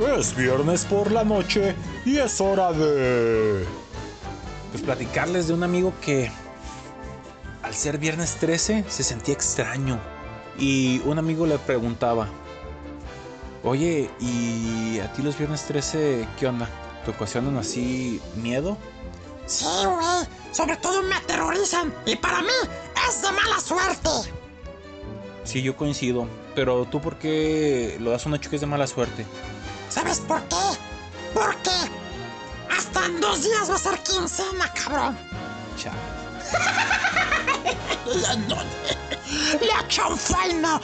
Es viernes por la noche y es hora de... Pues platicarles de un amigo que al ser viernes 13 se sentía extraño. Y un amigo le preguntaba, oye, ¿y a ti los viernes 13 qué onda? ¿Te ocasionan así miedo? Sí, güey. Sobre todo me aterrorizan. Y para mí es de mala suerte. Sí, yo coincido. Pero tú por qué lo das un hecho que es de mala suerte. ¿Sabes por qué? Porque hasta en dos días va a ser quincena, cabrón. Chao. La, no, la chanfaina.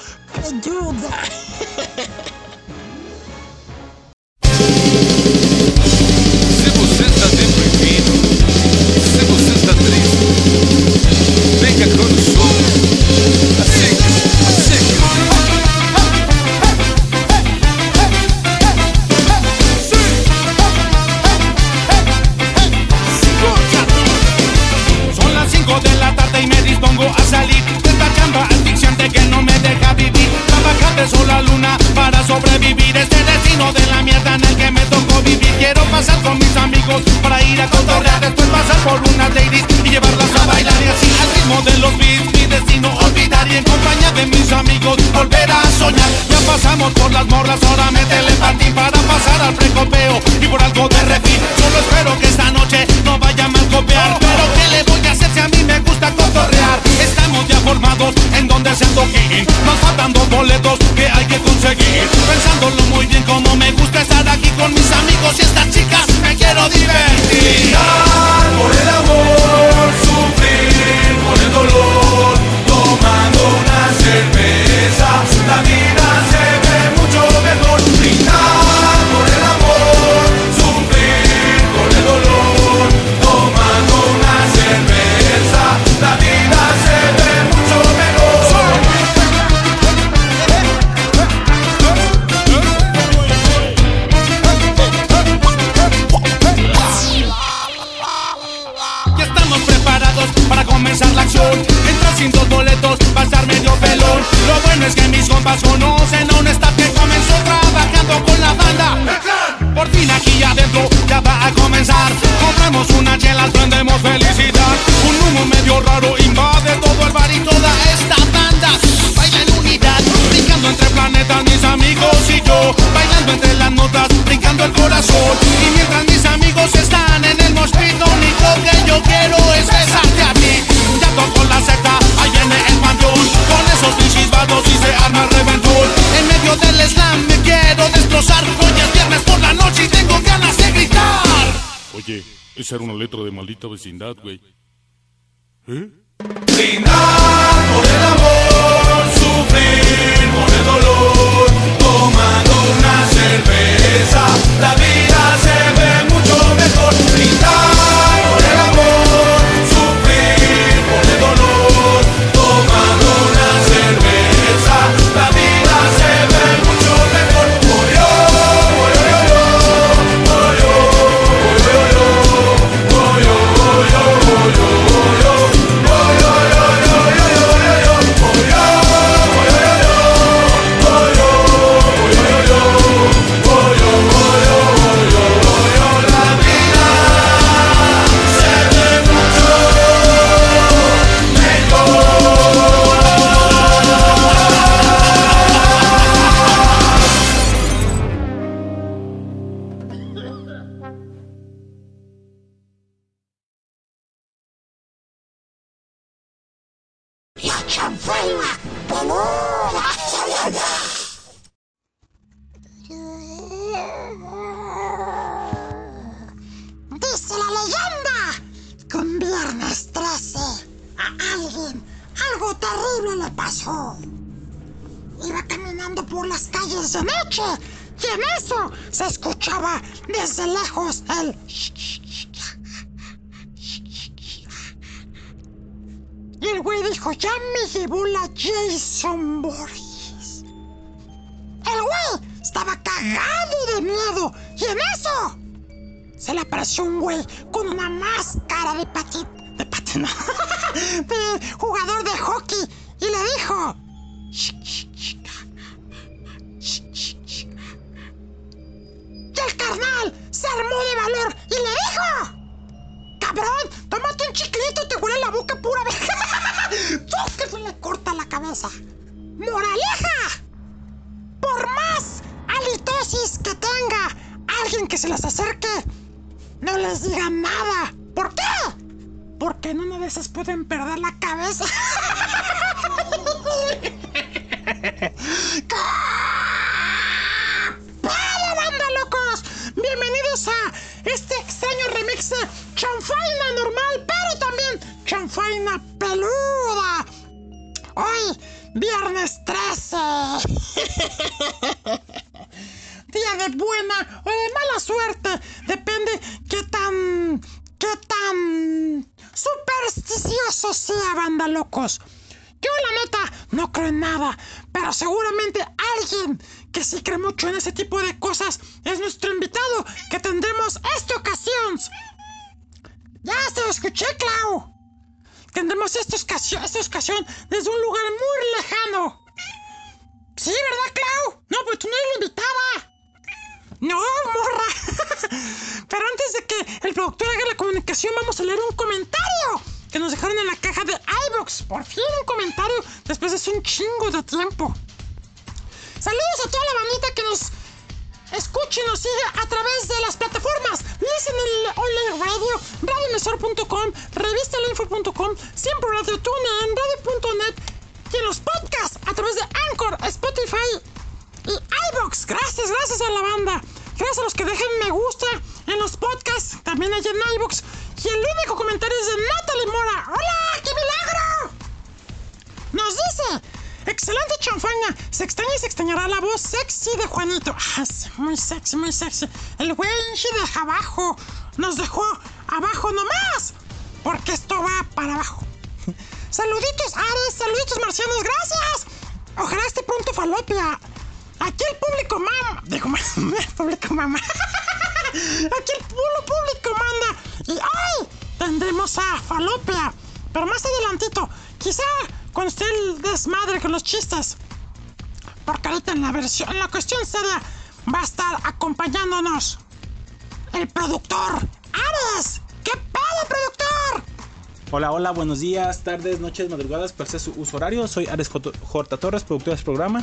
hola, buenos días, tardes, noches, madrugadas, pues es su uso horario. Soy Ares Jorta Torres, productor del este programa.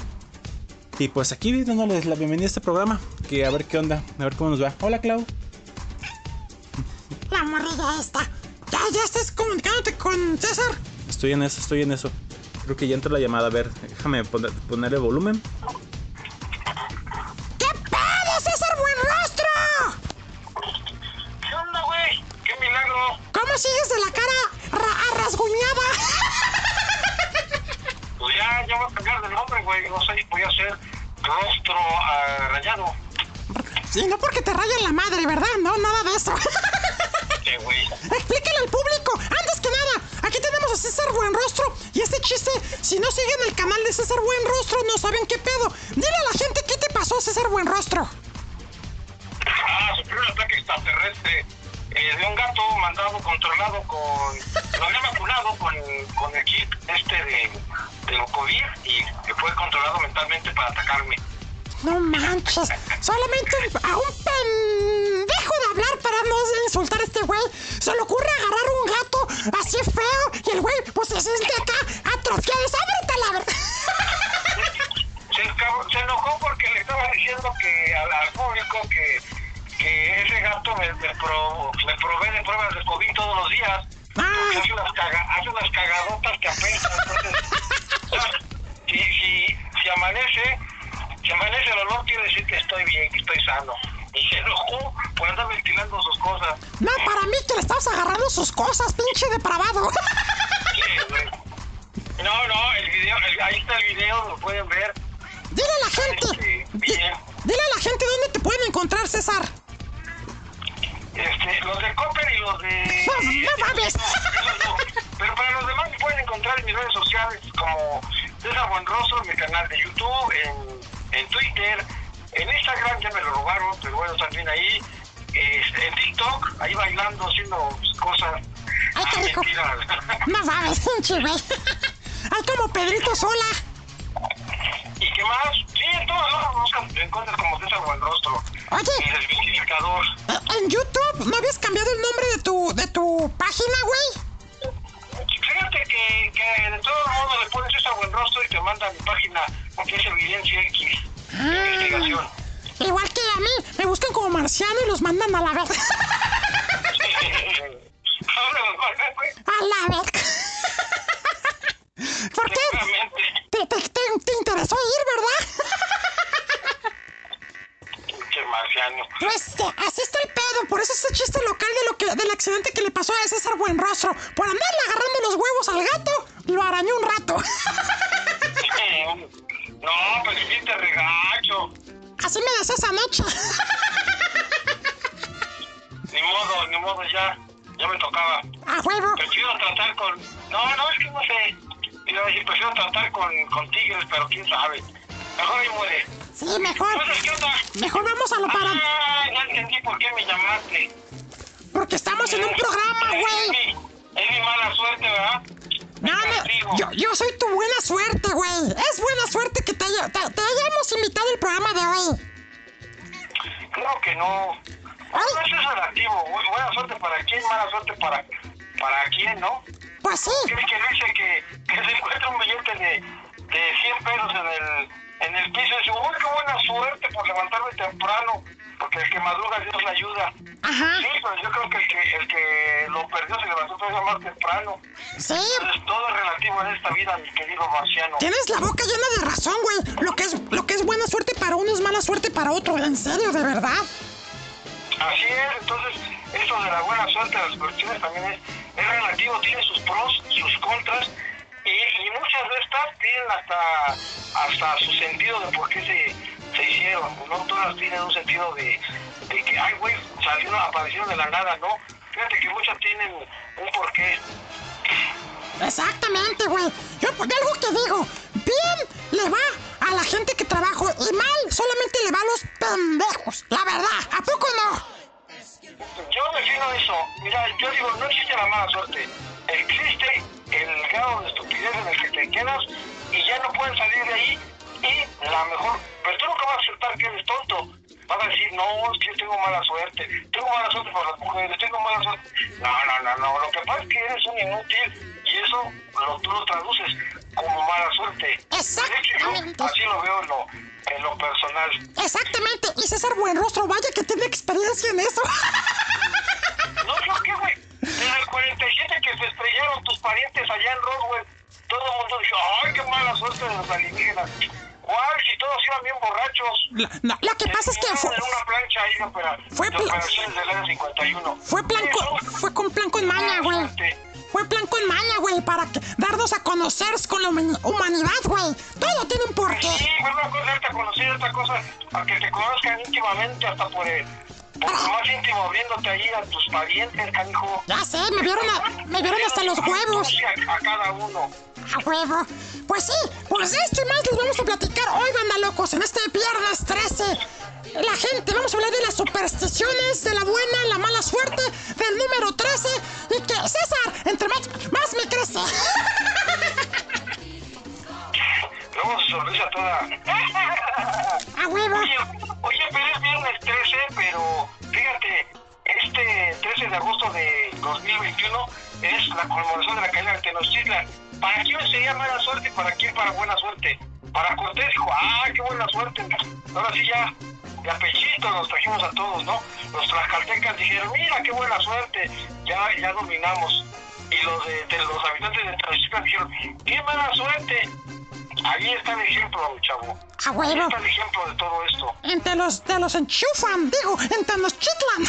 Y pues aquí dándoles la bienvenida a este programa, que a ver qué onda, a ver cómo nos va. Hola, Clau. La morrilla esta. Ya, ya estás comunicándote con César. Estoy en eso, estoy en eso. Creo que ya entra la llamada, a ver, déjame poner, ponerle volumen. Ayuda. Ajá. Sí, pero yo creo que el que, el que lo perdió se levantó todavía más temprano. Sí. Entonces todo es relativo en esta vida, mi querido marciano. Tienes la boca llena de razón, güey. Lo que es, lo que es buena suerte para uno es mala suerte para otro. En serio, de verdad. Así es, entonces eso de la buena suerte de las cuestiones también es, es relativo, tiene sus pros, sus contras, y, y muchas de estas tienen hasta, hasta su sentido de por qué se, se hicieron, no todas tienen un sentido de, de que, ay güey, salieron, aparecieron de la nada, ¿no? Fíjate que muchas tienen un porqué. Exactamente, güey. Yo por algo que digo, bien le va a la gente que trabaja y mal solamente le va a los pendejos. La verdad, ¿a poco no? Yo defino eso, mira, yo digo, no existe la mala suerte, existe el grado de estupidez en el que te quedas y ya no puedes salir de ahí y la mejor, pero tú nunca vas a aceptar que eres tonto, vas a decir, no, es que yo tengo mala suerte, tengo mala suerte por las mujeres, tengo mala suerte, no, no, no, no, lo que pasa es que eres un inútil y eso lo, tú lo traduces como mala suerte. Exactamente. Así lo veo en lo, en lo personal. Exactamente. Y César Buenrostro, vaya que tiene experiencia en eso. No, yo qué, güey. Desde el 47 que se estrellaron tus parientes allá en Roswell, todo el mundo dijo, ay, qué mala suerte de los alienígenas. ¿Cuál? Si todos iban bien borrachos. La- no, que pasa es que fue, En una plancha ahí de, opera- Fue de pla- operaciones del área 51. fue plan con, fue con plan con maña, güey. Fue plan con maña, güey, para que- darnos a conocer con la huma- humanidad, güey. Todo tiene un porqué. Sí, fue una cosa darte a conocer, otra cosa a que te conozcan íntimamente hasta por el, lo más íntimo, abriéndote ahí a tus parientes, canijo. Ya sé, me vieron, a- me vieron hasta los huevos. A cada uno. A huevo. Pues sí, pues esto y más les vamos a platicar hoy, banda locos, en este viernes 13. La gente, vamos a hablar de las supersticiones, de la buena, la mala suerte, del número 13 y que César, entre más, más me crece. Luego su sonrisa toda. A huevo. Oye, oye, pero es viernes 13, pero fíjate, este 13 de agosto de 2021 es la conmemoración de la caída de Tenochtitlan. ¿Para quién sería mala suerte y para quién para buena suerte? Para Cortés dijo, ah, qué buena suerte. Ahora sí ya, de apechito nos trajimos a todos, ¿no? Los tlaxcaltecas dijeron, mira, qué buena suerte, ya, ya dominamos. Y los de, de los habitantes de Tenochtitlan dijeron, qué mala suerte. Ahí está el ejemplo, chavo. A Ahí huevo. está el ejemplo de todo esto. Entre los, de los enchufan, digo, entre los chitlan.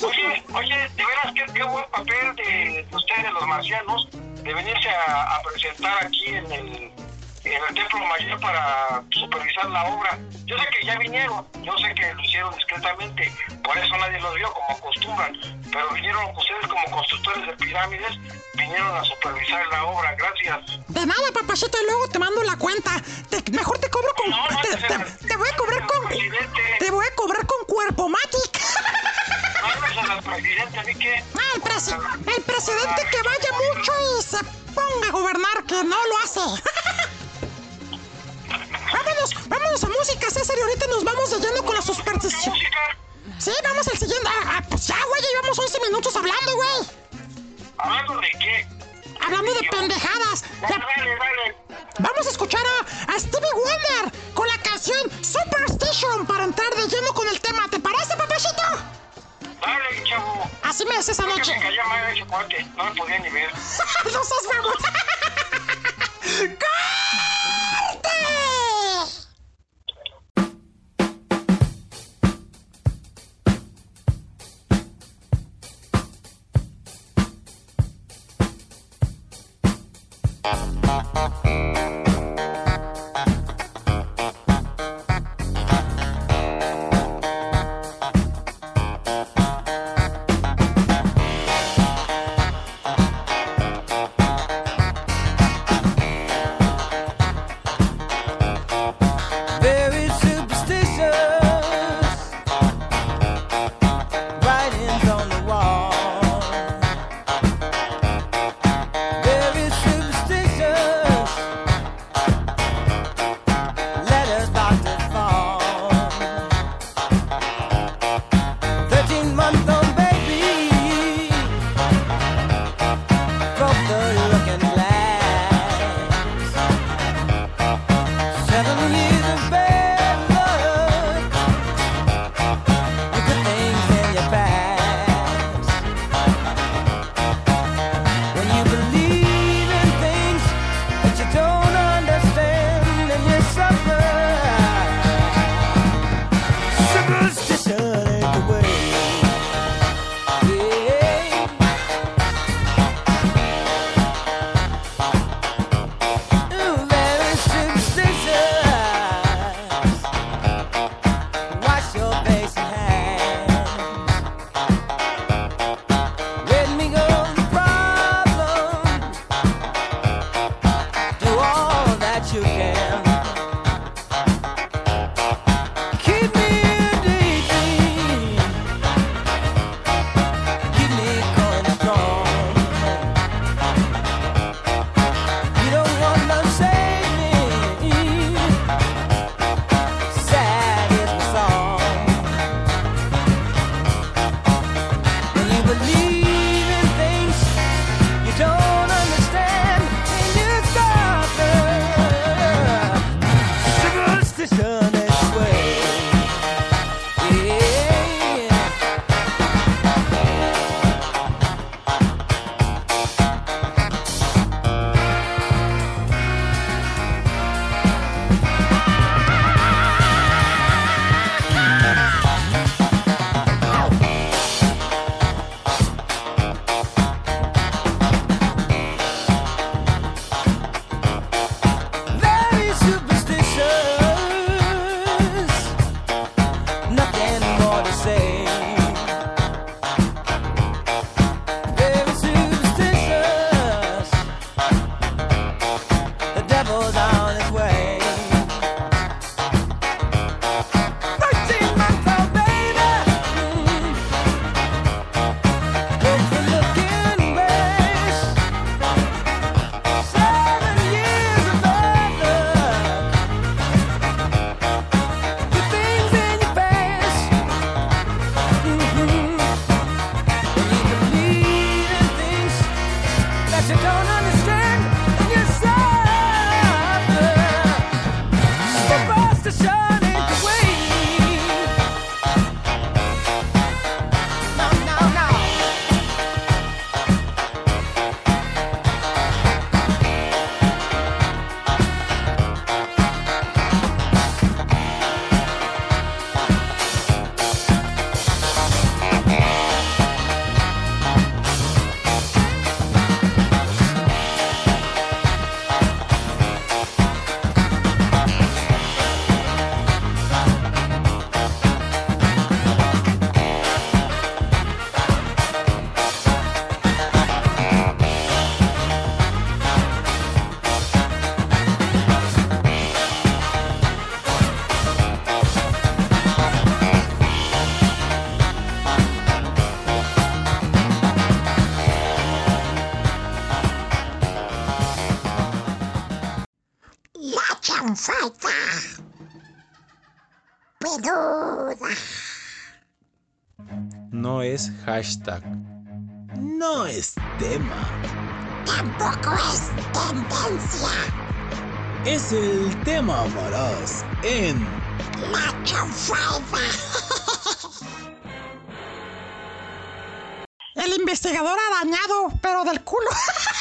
Oye, oye, de veras, qué, qué buen papel de, de ustedes, los marcianos, de venirse a, a presentar aquí en el, en el Templo Mayor para supervisar la obra. Yo sé que ya vinieron, yo sé que lo hicieron discretamente, por eso nadie los vio como acostumbran, pero vinieron ustedes como constructores de pirámides, vinieron a supervisar la obra, gracias. De nada, papachito, y luego te mando la cuenta. Te- mejor te cobro con. No, no, te, ese- te- te voy a cobrar con. Presidente. Te voy a cobrar con cuerpo matic. Al presidente, a mí que... Ah, el, presi- el presidente que vaya mucho y se ponga a gobernar, que no lo hace. Vámonos, vámonos a música, César, y ahorita nos vamos de lleno con la superstición. Sí, vamos al siguiente. Ah, ah, pues ya, güey, llevamos 11 minutos hablando, güey. ¿Hablando de qué? Hablando de pendejadas. Dale, dale, dale. Vamos a escuchar a, a Stevie Wonder con la canción Superstition para entrar de lleno con el tema. ¿Te parece, papachito? Dale, chavo. Así me hace esa noche. me caía mal ese cuate. No me podía ni ver. no seas. Hashtag. No es tema. Tampoco es tendencia. es el tema Maraz en La chanfada. El investigador arañado, pero del culo.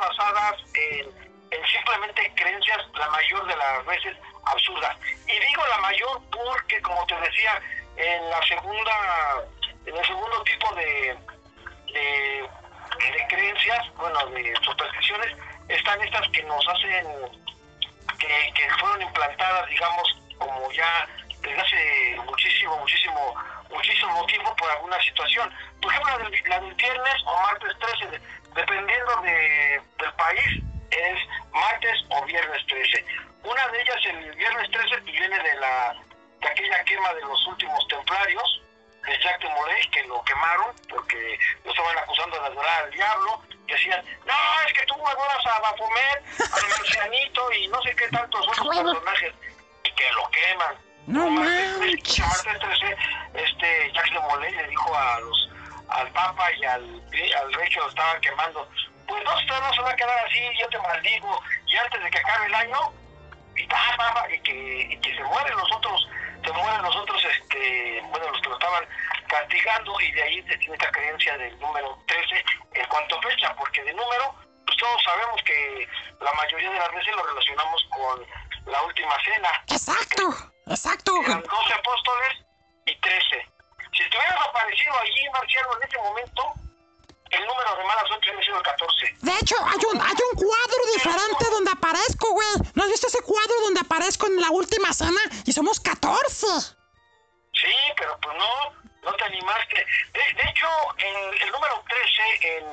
basadas en, en simplemente creencias, la mayor de las veces absurdas. Y digo la mayor porque, como te decía, en la segunda, en el segundo tipo de, de, creencias, bueno, de supersticiones, están estas que nos hacen, que, fueron implantadas, digamos, como ya desde hace muchísimo, muchísimo, muchísimo tiempo por alguna situación. Por ejemplo, la la del viernes o martes 13, de- dependiendo de, del país, es martes o viernes 13. Una de ellas, el viernes 13, viene de la de aquella quema de los últimos templarios, de Jack de Molay, que lo quemaron porque lo estaban acusando de adorar al diablo. Decían, no, es que tú adoras a Baphomet, al marcianito y no sé qué tantos otros huevo. personajes, y que lo queman. No martes, manches. martes 13, este Jacques de Molay le dijo a los al Papa y al, al rey que lo estaban quemando, pues no, esto no se va a quedar así, yo te maldigo, y antes de que acabe el año, y, que, y que se mueren los otros, se mueren los otros, este, bueno, los que lo estaban castigando, y de ahí se tiene esta creencia del número 13 en cuanto a fecha, porque de número, pues todos sabemos que la mayoría de las veces lo relacionamos con la última cena, Exacto. Exacto. eran 12 apóstoles y 13. Si estuvieras aparecido allí, Marciano, en ese momento, el número de mala suerte hubiera sido el 14. De hecho, hay un, hay un cuadro diferente donde aparezco, güey. ¿No has visto ese cuadro donde aparezco en la última cena? Y somos 14. Sí, pero pues no, no te animaste. De, de hecho, en el número 13, en,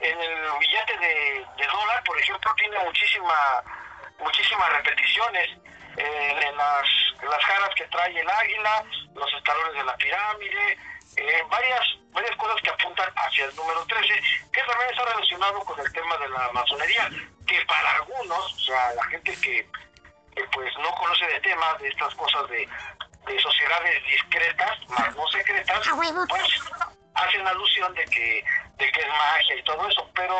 en el billete de, de dólar, por ejemplo, tiene muchísima, muchísimas repeticiones. Eh, en las, las jaras que trae el águila, los escalones de la pirámide, eh, varias, varias cosas que apuntan hacia el número 13, que también está relacionado con el tema de la masonería. que para algunos, o sea, la gente que, que, pues no conoce de temas, de estas cosas de, de sociedades discretas, más no secretas, pues hacen alusión de que, de que es magia y todo eso, pero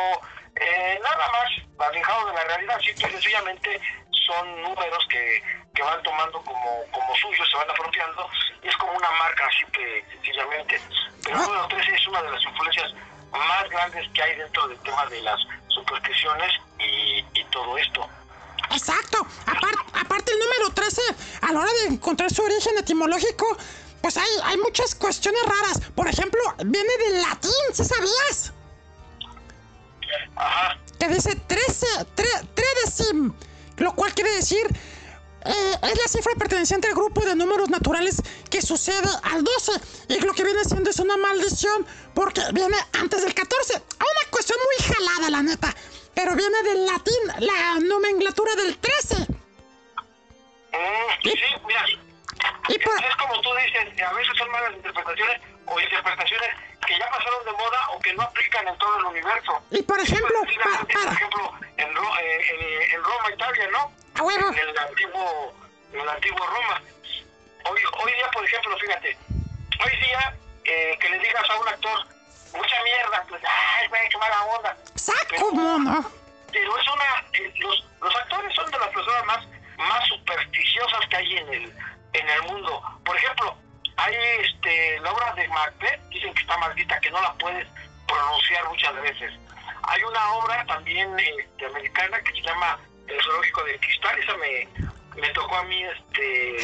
eh, nada más, alejado de la realidad, simple y sencillamente son números que, que van tomando como, como suyos, se van apropiando, y es como una marca simple y sencillamente. Pero el número 13 es una de las influencias más grandes que hay dentro del tema de las supersticiones y, y todo esto. Exacto. Apar- aparte el número 13, a la hora de encontrar su origen etimológico, pues hay, hay muchas cuestiones raras. Por ejemplo, viene del latín, ¿sí sabías? Ajá. Que dice 13, tre- tredecim, lo cual quiere decir... eh, es la cifra perteneciente al grupo de números naturales que sucede al 12 y lo que viene siendo es una maldición porque viene antes del 14. Una cuestión muy jalada, la neta, pero viene del latín, la nomenclatura del 13. Mm, sí, mira, Y por- es como tú dices, a veces son malas interpretaciones o interpretaciones que ya pasaron de moda o que no aplican en todo el universo. Y por ejemplo, Sí, pa- por para- ejemplo, en, Ro- eh, en- en Roma, Italia, ¿no? A huevo. En el antiguo, en el antiguo Roma. Hoy, hoy día, por ejemplo, fíjate, hoy día eh, que le digas a un actor mucha mierda, pues, ay, güey, qué mala onda. saco mono. Pero es una, eh, los, los actores son de las personas más, más supersticiosas que hay en el, en el mundo. Por ejemplo, hay este, la obra de Macbeth, dicen que está maldita, que no la puedes pronunciar muchas veces. Hay una obra también este, americana que se llama El Zoológico del Cristal, esa me, me tocó a mí este,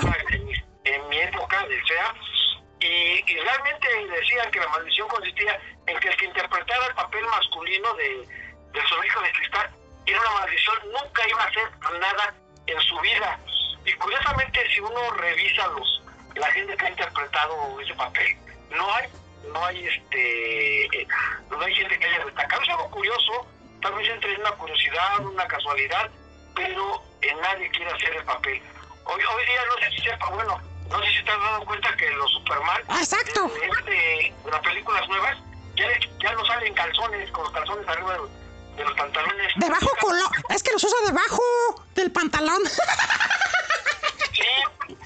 hacerla en, mi- en mi época del SEA. Y, y realmente decían que la maldición consistía en que el que interpretara el papel masculino de, del zoológico de cristal era una maldición, nunca iba a hacer nada en su vida. Y curiosamente, si uno revisa los la gente que ha interpretado ese papel, no hay, no hay este, eh, no hay gente que haya destacado. Es algo curioso, tal vez entre una curiosidad, una casualidad, pero eh, nadie quiere hacer el papel. Hoy, hoy día no sé si sepa, bueno, no sé si te has dado cuenta que los Superman, Exacto. de, de- de las películas nuevas, ya, ya no salen calzones, con los calzones arriba de los, de los pantalones. Debajo color. Es que los usa debajo del pantalón. Sí,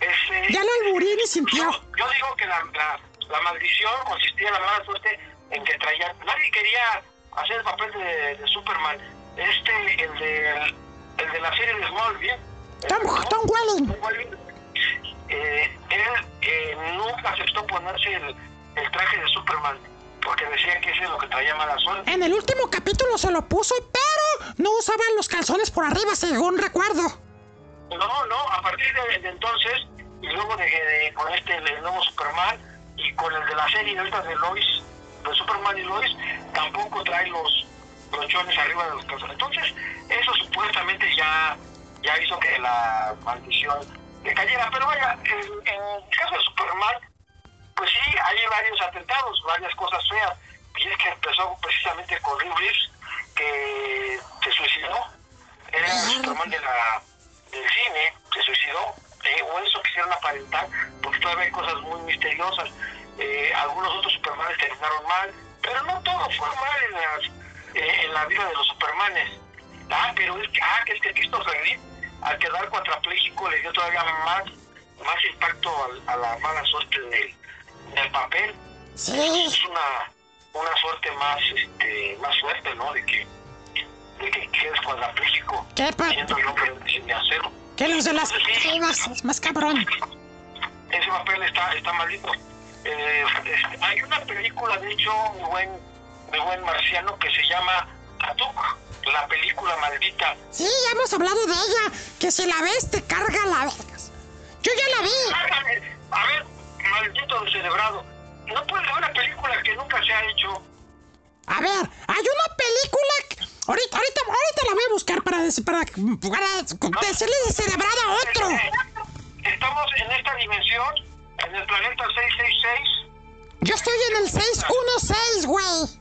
este, ya lo alburí ni sintió. Yo, yo digo que la, la, la maldición consistía en la mala suerte en que traían. Nadie quería hacer el papel de, de Superman. Este, el de, el de la serie de Smallville. Tom, ¿no? Tom Welling. Eh, él eh, nunca aceptó ponerse el, el traje de Superman porque decía que ese es lo que traía mala suerte. En el último capítulo se lo puso, pero no usaba los calzones por arriba, según recuerdo. No, no, a partir de, de entonces, y luego de, de- con este el nuevo Superman y con el de la serie ahorita de Lois, de Superman y Lois, tampoco trae los brochones arriba de los calzones. Entonces, eso supuestamente ya, ya hizo que la maldición le cayera. Pero vaya, en, en el caso de Superman, pues sí, hay varios atentados, varias cosas feas. Y es que empezó precisamente con Reeves, que se suicidó. Era el Superman de la, del cine, se suicidó. Eh, o eso quisieron aparentar, porque todavía hay cosas muy misteriosas. Eh, algunos otros Supermanes terminaron mal, pero no todo fue mal en, las, eh, en la vida de los Supermanes. Ah, pero es que, ah, que es que Christopher Reeve, al quedar cuadrapléjico, le dio todavía más, más impacto al- a, la mala suerte del, del papel. Sí. Es una, una suerte más, este, más fuerte, ¿no? De que, de quedes cuadrapléjico, ¿Qué pa- siendo el hombre de acero. Que los de las es más cabrón. ese papel está, está maldito. Eh, hay una película, de hecho, muy buen, muy buen marciano, que se llama Atuk, la película maldita. Sí, ya hemos hablado de ella. Que si la ves, te carga la vergas. Yo ya la vi. A ver, maldito descerebrado. No puedes ver una película que nunca se ha hecho. A ver, hay una película. Ahorita, ahorita, ahorita la voy a buscar para, para, para decirle descerebrado a otro. Estamos en esta dimensión, en el planeta 666. Yo estoy en el 616, güey.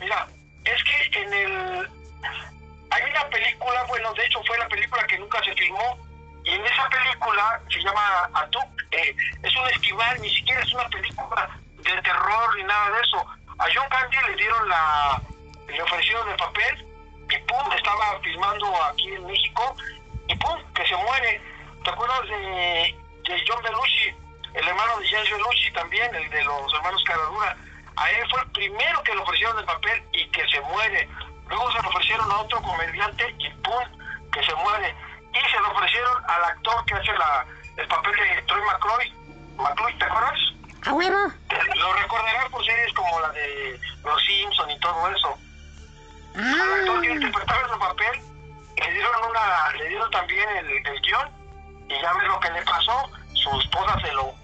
Mira, es que en el... Hay una película, bueno, de hecho fue la película que nunca se filmó, y en esa película se llama Atuk, eh, es un esquimal, ni siquiera es una película de terror ni nada de eso. A John Candy le dieron la, le ofrecieron el papel y pum, estaba filmando aquí en México y pum, que se muere. ¿Te acuerdas de, de John Belushi? El hermano de James Belushi también, el de los hermanos Caradura. A él fue el primero que le ofrecieron el papel y que se muere. Luego se lo ofrecieron a otro comediante y pum, que se muere. Y se lo ofrecieron al actor que hace la, el papel de Troy McCroy. McCloy, ¿te acuerdas? A huevo. Lo recordarás por series como la de Los Simpson y todo eso. Al actor que interpretaba ese papel le dieron una, le dieron también el, el guion y ya ves lo que le pasó, su esposa se lo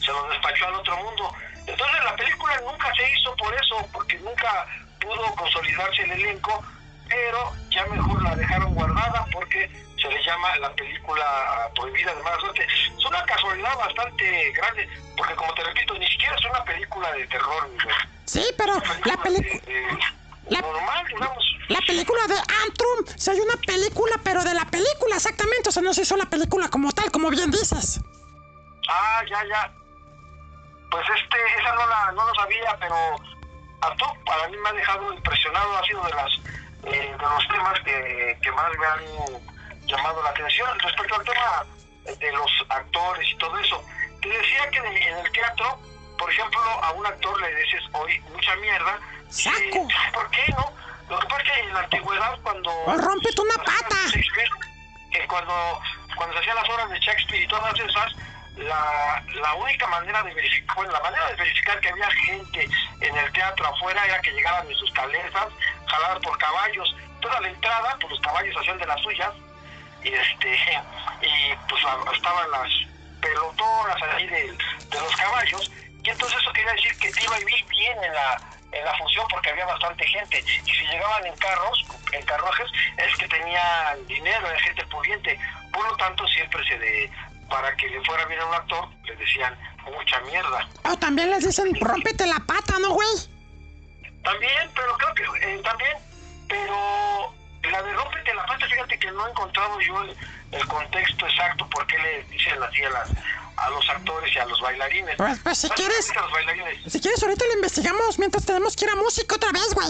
se lo despachó al otro mundo. Entonces la película nunca se hizo por eso, porque nunca pudo consolidarse el elenco, pero ya mejor la dejaron guardada porque se le llama la película prohibida de mala suerte. Es una casualidad bastante grande, porque como te repito, ni siquiera es una película de terror. Sí, pero la película... La- normal, digamos. La película de Antrum, si hay una película, pero de la película exactamente, o sea, no se hizo la película como tal, como bien dices. Ah, ya, ya. Pues este, esa no la, no lo sabía, pero a tú, para mí me ha dejado impresionado, ha sido de las eh, de los temas que, que más me han llamado la atención. Respecto al tema de los actores y todo eso, te decía que en el, teatro, por ejemplo, a un actor le dices hoy mucha mierda. Saco. eh, ¿Por qué no? Lo que pasa es que en la antigüedad, cuando... O rómpete una pata. Cuando, cuando se hacían las obras de Shakespeare y todas esas, la, la única manera de verificar, bueno, la manera de verificar que había gente en el teatro afuera era que llegaran en sus calesas, jaladas por caballos. Toda la entrada, pues los caballos hacían de las suyas, y este, y pues estaban las pelotonas ahí de, de los caballos, y entonces eso quería decir que te iba a vivir bien en la, en la función porque había bastante gente, y si llegaban en carros, en carruajes, es que tenían dinero, era gente pudiente, por lo tanto siempre se de, para que le fuera bien a un actor, le decían mucha mierda. O también les dicen, rómpete la pata, ¿no, güey? También, pero creo que eh, también, pero la de rompete la pata, fíjate que no he encontrado yo el, el contexto exacto por qué le dicen así a, las, a los actores y a los bailarines. Pues, pues, si ¿Sabes quieres- por qué a los bailarines? Si quieres, ahorita lo investigamos mientras tenemos que ir a música otra vez, güey.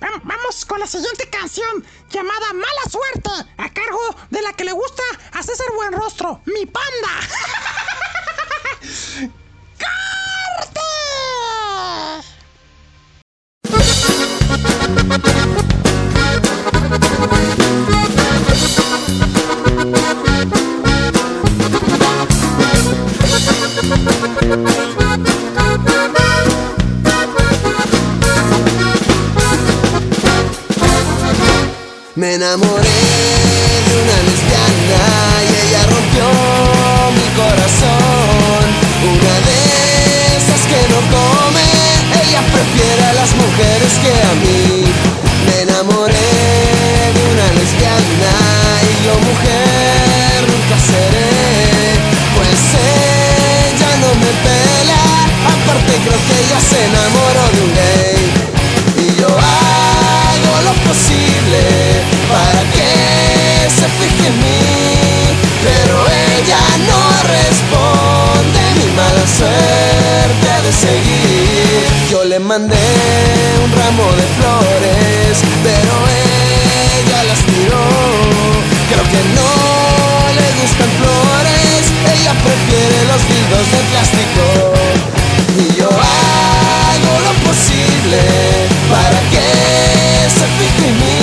Vam- Vamos con la siguiente canción llamada Mala Suerte, a cargo de la que le gusta a César Buenrostro, mi panda. ¡Corte! Me enamoré de una lesbiana y ella rompió mi corazón. Una de esas que no prefiere a las mujeres que a mí. Me enamoré de una lesbiana y yo mujer nunca seré. Pues ella no me pela, aparte creo que ella se enamoró de un gay. Y yo hago lo posible para que se fije en mí Pero ella no responde mi mala suerte de seguir Yo le mandé un ramo de flores Pero ella las tiró. Creo que no le gustan flores Ella prefiere los dildos de plástico. Y yo hago lo posible para que se fije en mí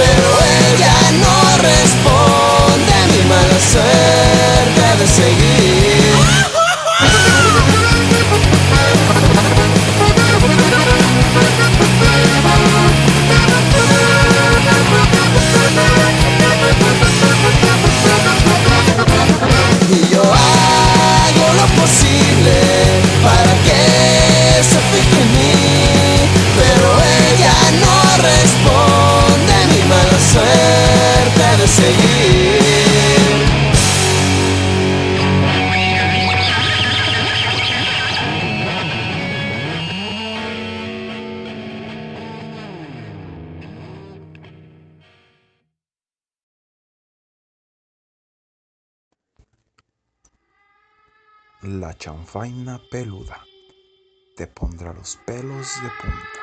Pero ella no responde a mi mala suerte de seguir La chanfaina peluda. te pondrá los pelos de punta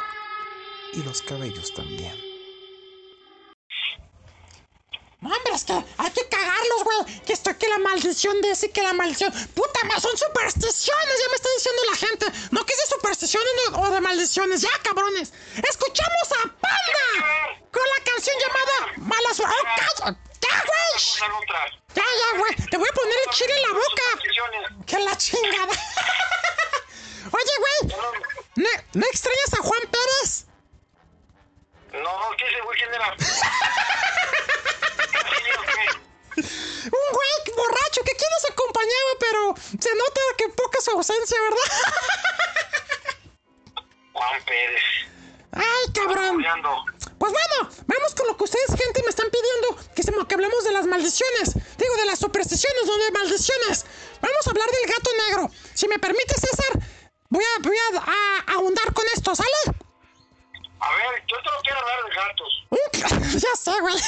y los cabellos también. No, hombre, es que hay que cagarlos, güey. Que esto, que la maldición de ese, que la maldición. Puta, ma, son supersticiones, ya me está diciendo la gente. No que sea supersticiones no- o de maldiciones, ya, cabrones. Escuchamos a Panda con la canción llamada Mala Suerte. ¡Oh, calla! ¡Ya, güey! Ya, ya, güey. Te voy a poner el chile en la boca. Que la chingada. Oye, güey. ¿No, ¿No extrañas a Juan Pérez? No, ¿qué ese güey quién era? Un güey borracho que aquí nos acompañaba, pero se nota que poca su ausencia, ¿verdad? Juan Pérez. Ay, cabrón. Pues bueno, vamos con lo que ustedes, gente, me están pidiendo que, se, que hablemos de las maldiciones. Digo, de las supersticiones, no de maldiciones. Vamos a hablar del gato negro. Si me permite, César, voy a, voy a, a- ahondar con esto, ¿sale? A ver, yo te no quiero hablar de gatos. Cl- ya sé, güey.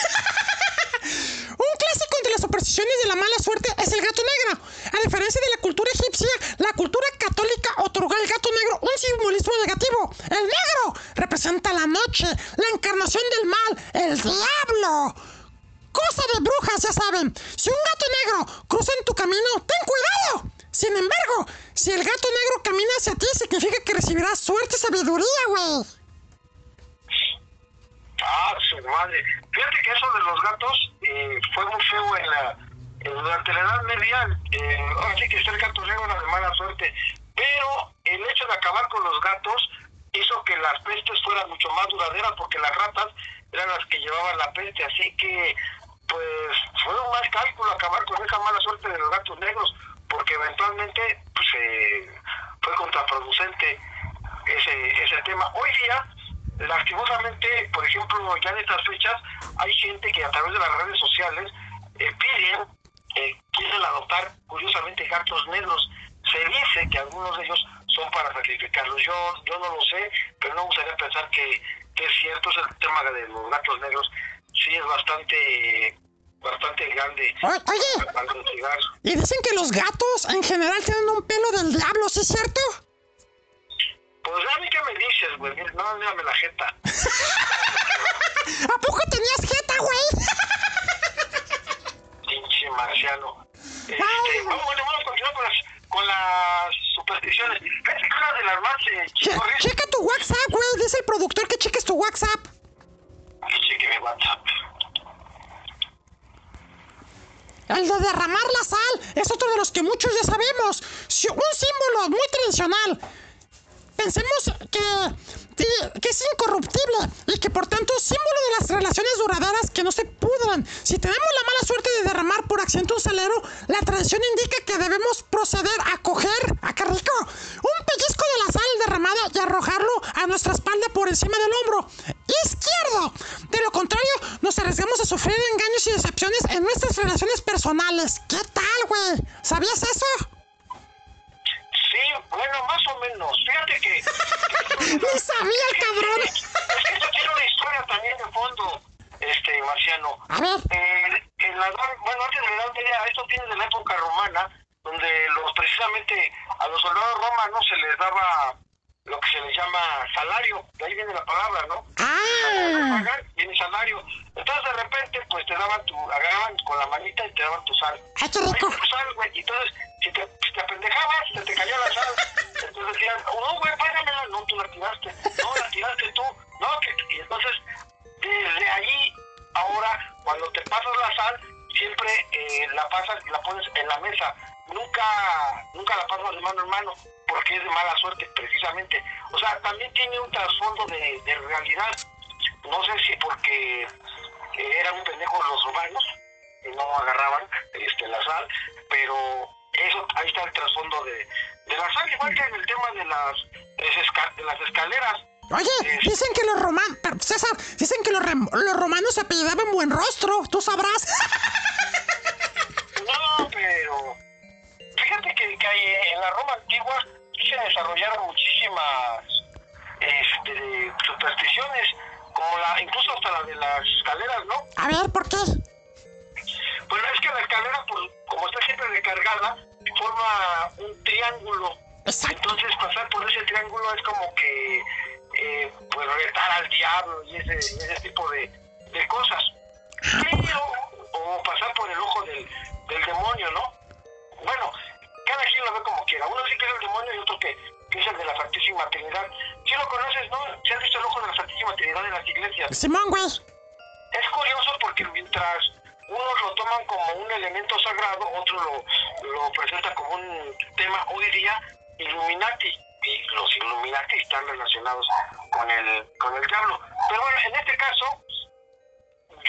Un clásico entre las supersticiones de la mala suerte es el gato negro. A diferencia de la cultura egipcia, la cultura católica otorgó al gato negro un simbolismo negativo. El negro representa la noche, la encarnación del mal, el diablo. Cosa de brujas, ya saben. Si un gato negro cruza en tu camino, ten cuidado. Sin embargo, si el gato negro camina hacia ti, significa que recibirás suerte y sabiduría, güey. Ah, su madre. Fíjate que eso de los gatos eh, fue muy feo en la, en- durante la Edad Media. Eh, ahora sí que el gato era de mala suerte. Pero el hecho de acabar con los gatos hizo que las pestes fueran mucho más duraderas porque las ratas eran las que llevaban la peste. Así que, pues, fue un mal cálculo acabar con esa mala suerte de los gatos negros porque eventualmente, pues, eh, fue contraproducente ese, ese tema. Hoy día, lastimosamente, por ejemplo, ya en estas fechas, hay gente que a través de las redes sociales eh, piden, eh, quieren adoptar, curiosamente, gatos negros. Se dice que algunos de ellos son para sacrificarlos. Yo, yo no lo sé, pero no me gustaría pensar que, que es cierto. Es el tema de los gatos negros. Sí es bastante, bastante grande. Oye. Y dicen que los gatos en general tienen un pelo del diablo, ¿sí es cierto? Pues a mí qué me dices, güey. No, mírame la jeta. ¿A poco tenías jeta, güey? pinche marciano. Este, vamos, bueno, vamos a continuar con las, con las supersticiones. Fíjate que una de las más eh, Che- checa tu WhatsApp, güey. Dice el productor que cheques tu WhatsApp. Que cheque mi WhatsApp. El de derramar la sal es otro de los que muchos ya sabemos. Un símbolo muy tradicional. Pensemos que, que- es incorruptible y que por tanto es símbolo de las relaciones duraderas que no se pudran. Si tenemos la mala suerte de derramar por accidente un salero, la tradición indica que debemos proceder a coger, a qué rico, un pellizco de la sal derramada y arrojarlo a nuestra espalda por encima del hombro izquierdo. De lo contrario, nos arriesgamos a sufrir engaños y decepciones en nuestras relaciones personales. ¿Qué tal, güey? ¿Sabías eso? Bueno, más o menos. Fíjate que. Ni sabía, cabrón. Es que esto tiene una historia también de fondo, este, Marciano. A ver. Eh, en la, bueno, antes de la Edad esto viene de la época romana, donde los precisamente a los soldados romanos se les daba lo que se les llama salario, de ahí viene la palabra, ¿no? Ah. Pagar, viene salario. Entonces de repente, pues te daban tu, agarraban con la manita y te daban tu sal. ¡Ay, qué rico! Tu sal, güey. Y entonces, si te, si te apendejabas, se te cayó la sal. Entonces decían, no, güey, págamela. No, tú la tiraste. No, la tiraste tú. No, que, y entonces, desde ahí, ahora, cuando te pasas la sal, siempre eh, la pasas y la pones en la mesa. Nunca, nunca la pasas de mano en mano, porque es de mala suerte, precisamente. O sea, también tiene un trasfondo de, de realidad. No sé si porque eh, eran un pendejo los romanos y no agarraban este, la sal, pero eso ahí está el trasfondo de, de la sal, igual que en el tema de las, de las esca- de las escaleras. Oye, dicen que los romanos... César, dicen que los, los romanos se apellidaban buen rostro. Tú sabrás. No, pero fíjate que, que ahí en la Roma antigua se desarrollaron muchísimas este, supersticiones, como la, incluso hasta la de las escaleras, ¿no? A ver, ¿por qué? Bueno, es que la escalera, pues, como está siempre recargada, forma un triángulo Entonces pasar por ese triángulo es como que eh, pues retar al diablo y ese, ese tipo de, de cosas. Pero, o pasar por el ojo del, del demonio, ¿no? Bueno, cada quien lo ve como quiera. Uno sí que es el demonio y otro que, que es el de la Santísima Trinidad. Si lo conoces, ¿no? Si has visto el ojo de la Santísima Trinidad en las iglesias. Simón, güey. Es curioso porque mientras unos lo toman como un elemento sagrado, otro lo, lo presenta como un tema hoy día Illuminati. Y los Illuminati están relacionados con el, con el diablo. Pero bueno, en este caso,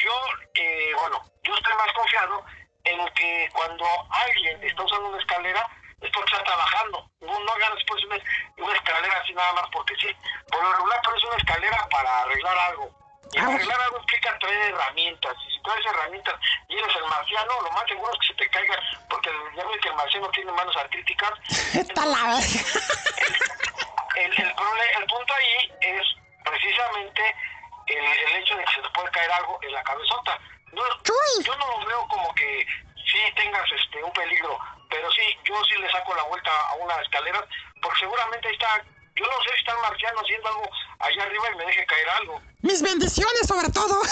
yo, eh, bueno, yo estoy más confiado en que cuando alguien está usando una escalera, es porque está trabajando. No, no hagan después una, una escalera así nada más porque sí. Por lo regular, pero es una escalera para arreglar algo. Y arreglar algo implica traer herramientas. Y si traes herramientas y eres el marciano, lo más seguro es que se te caiga, porque ya ves que el marciano tiene manos artríticas. Está la verga. El, el, prole- el punto ahí es precisamente el, el hecho de que se te puede caer algo en la cabezota. No, yo no lo veo como que sí tengas este un peligro, pero sí, yo sí le saco la vuelta a una escalera, porque seguramente ahí está, yo no sé si está el marciano haciendo algo allá arriba y me deje caer algo. Mis bendiciones, sobre todo.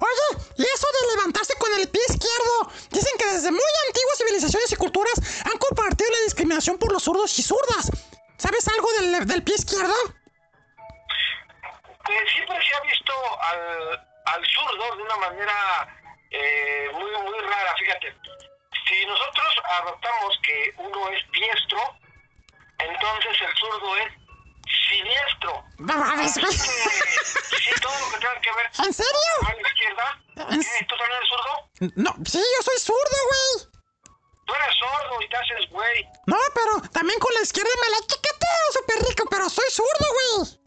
Oye, y eso de levantarse con el pie izquierdo. Dicen que desde muy antiguas civilizaciones y culturas han compartido la discriminación por los zurdos y zurdas. ¿Sabes algo del, del pie izquierdo? Que siempre se ha visto al, al zurdo de una manera eh, muy, muy rara, fíjate. Si nosotros adoptamos que uno es diestro, entonces el zurdo es siniestro. No mames, sí, todo lo que tenga que ver ¿En serio? con la izquierda. ¿Qué? ¿Tú también eres zurdo? No, sí, yo soy zurdo, güey. Tú eres sordo y te haces güey. No, pero también con la izquierda me la chiqueteo súper rico, pero soy zurdo, güey.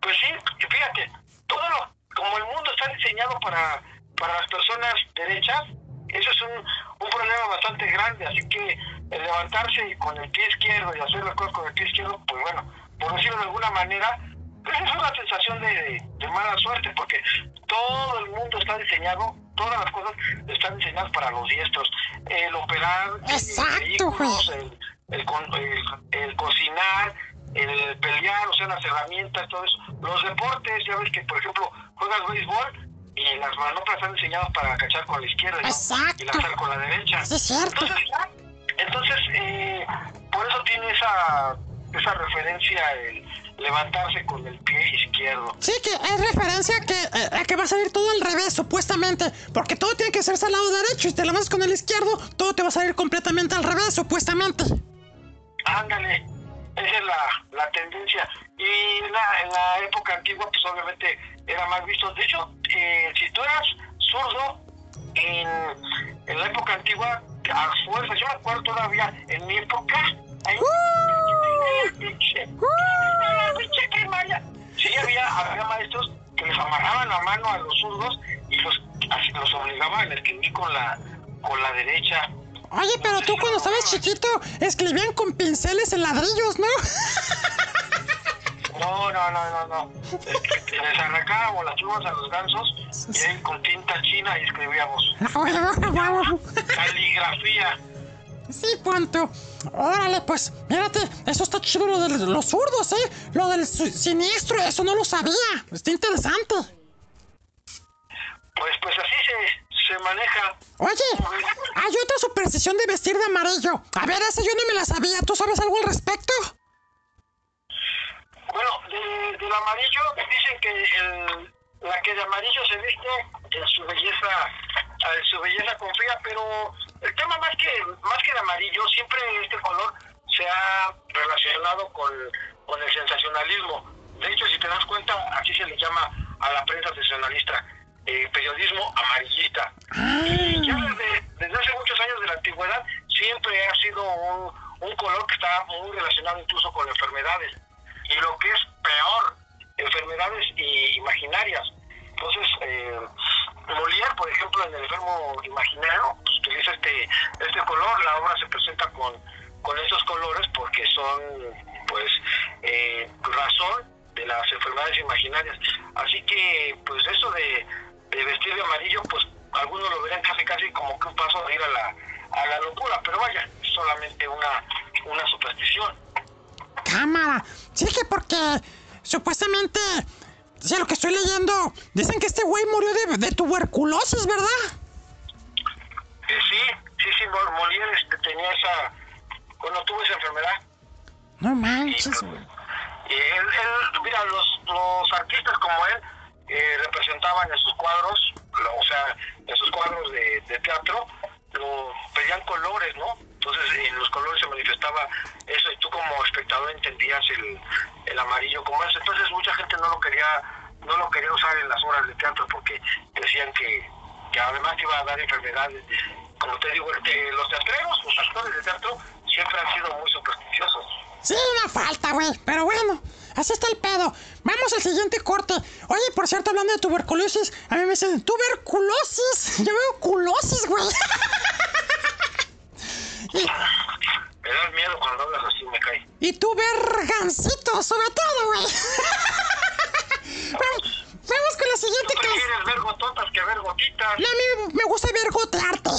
Pues sí, fíjate, todo lo, como el mundo está diseñado para, para las personas derechas, eso es un, un problema bastante grande, así que el levantarse con el pie izquierdo y hacer las cosas con el pie izquierdo, pues bueno, por decirlo de alguna manera, pues es una sensación de, de mala suerte, porque todo el mundo está diseñado, todas las cosas están diseñadas para los diestros. El operar, Exacto, vehículos, el, el, con- el- el cocinar, el pelear, o sea, las herramientas, todo eso. Los deportes, ya ves que, por ejemplo, juegas béisbol y las manoplas están diseñadas para cachar con la izquierda ¿no? Y lanzar con la derecha. Sí, es cierto. Entonces, entonces eh, por eso tiene esa, esa referencia el levantarse con el pie izquierdo. Sí, que es referencia a que, eh, a que va a salir todo al revés, supuestamente. Porque todo tiene que hacerse al lado derecho y te levantas con el izquierdo, todo te va a salir completamente al revés, supuestamente. Ándale, esa es la, la tendencia. Y en la, en la época antigua, pues obviamente era más visto. De hecho, eh, si tú eras zurdo, en, en la época antigua, a fuerza, yo me acuerdo todavía, en mi época, ahí, sí había, había maestros que les amarraban la mano a los zurdos y los, así los obligaban a escribir con la, con la derecha. Oye, pero tú cuando estabas chiquito escribían con pinceles en ladrillos, ¿no? No, no, no, no, no. Les arrancábamos las plumas a los gansos y ahí con tinta china y escribíamos. Caligrafía. Sí, punto. Órale, pues, mírate, eso está chido lo de los zurdos, ¿eh? Lo del siniestro, eso no lo sabía. Está interesante. Pues, pues así se, se maneja. Oye, hay otra superstición de vestir de amarillo. A ver, esa yo no me la sabía. ¿Tú sabes algo al respecto? Bueno, de- del amarillo dicen que el, la que de amarillo se viste en su belleza, en su belleza confía, pero el tema más que más que de amarillo, siempre este color se ha relacionado con, con el sensacionalismo. De hecho, si te das cuenta, así se le llama a la prensa sensacionalista, eh, periodismo amarillista. Y ya desde, desde hace muchos años de la antigüedad siempre ha sido un, un color que está muy relacionado incluso con enfermedades. Y lo que es peor, enfermedades imaginarias. Entonces, eh, Molière, por ejemplo, en el enfermo imaginario, pues, utiliza este, este color, la obra se presenta con, con estos colores porque son, pues, eh, razón de las enfermedades imaginarias. Así que, pues, eso de, de vestir de amarillo, pues, algunos lo verán casi casi como que un paso de ir a la, a la locura, pero vaya, es solamente una, una superstición. Cámara. Sí que porque supuestamente, si lo que estoy leyendo, dicen que este güey murió de, de tuberculosis, ¿verdad? Eh, sí, sí, sí, Mol- Molière este, tenía esa, bueno, tuvo esa enfermedad. No manches, güey. Y él, él, mira, los, los artistas como él eh, representaban en sus cuadros, o sea, en sus cuadros de, de teatro, lo pedían colores, ¿no? Entonces en los colores se manifestaba eso y tú como espectador entendías el, el amarillo como eso. Entonces mucha gente no lo quería no lo quería usar en las obras de teatro porque decían que, que además te iba a dar enfermedades. Como te digo, este, los teatreros, los actores de teatro siempre han sido muy supersticiosos. Sí, una falta, güey. Pero bueno, así está el pedo. Vamos al siguiente corte. Oye, por cierto, hablando de tuberculosis, a mí me dicen tuberculosis. Yo veo culosis, güey. y, Me da miedo cuando hablas así, me cae. y tu vergancito, sobre todo, güey. vamos, vamos con la siguiente ¿Tú prefieres ver gototas que ver gotitas? No, a mí me gusta ver gotearte.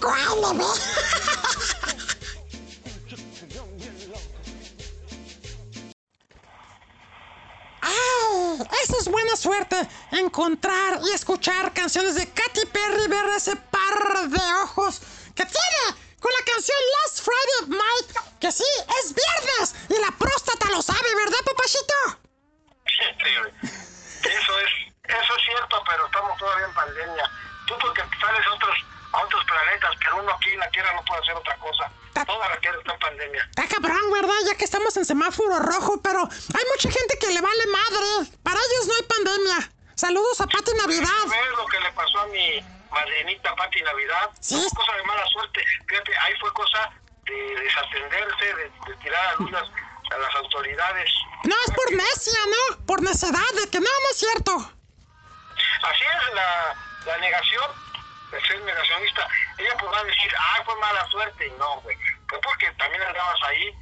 ¡Ay! Esa es buena suerte. Encontrar y escuchar canciones de Katy Perry, ver ese par de ojos que tiene con la canción Last Friday Night, que sí, es viernes y la próstata lo sabe, ¿verdad, papachito? Eso es, eso es cierto, pero estamos todavía en pandemia. Tú porque sales otros, a otros planetas, pero uno aquí en la Tierra no puede hacer otra cosa. Toda la Tierra está en pandemia. Está cabrón, ¿verdad? Ya que estamos en semáforo rojo, pero hay mucha gente que le vale madre. Para ellos no hay pandemia. Saludos a Pati Navidad. ¿Ves lo que le pasó a mi madrinita Pati Navidad? Sí. Fue cosa de mala suerte. Fíjate, ahí fue cosa de desatenderse, de, de tirar a luz las- a las autoridades. No, es por necia, ¿no? Por necedad, de que no, no es cierto. Así es la, la negación, ser negacionista. Ella podrá decir, ah, fue mala suerte. Y no, güey. Fue porque también andabas ahí.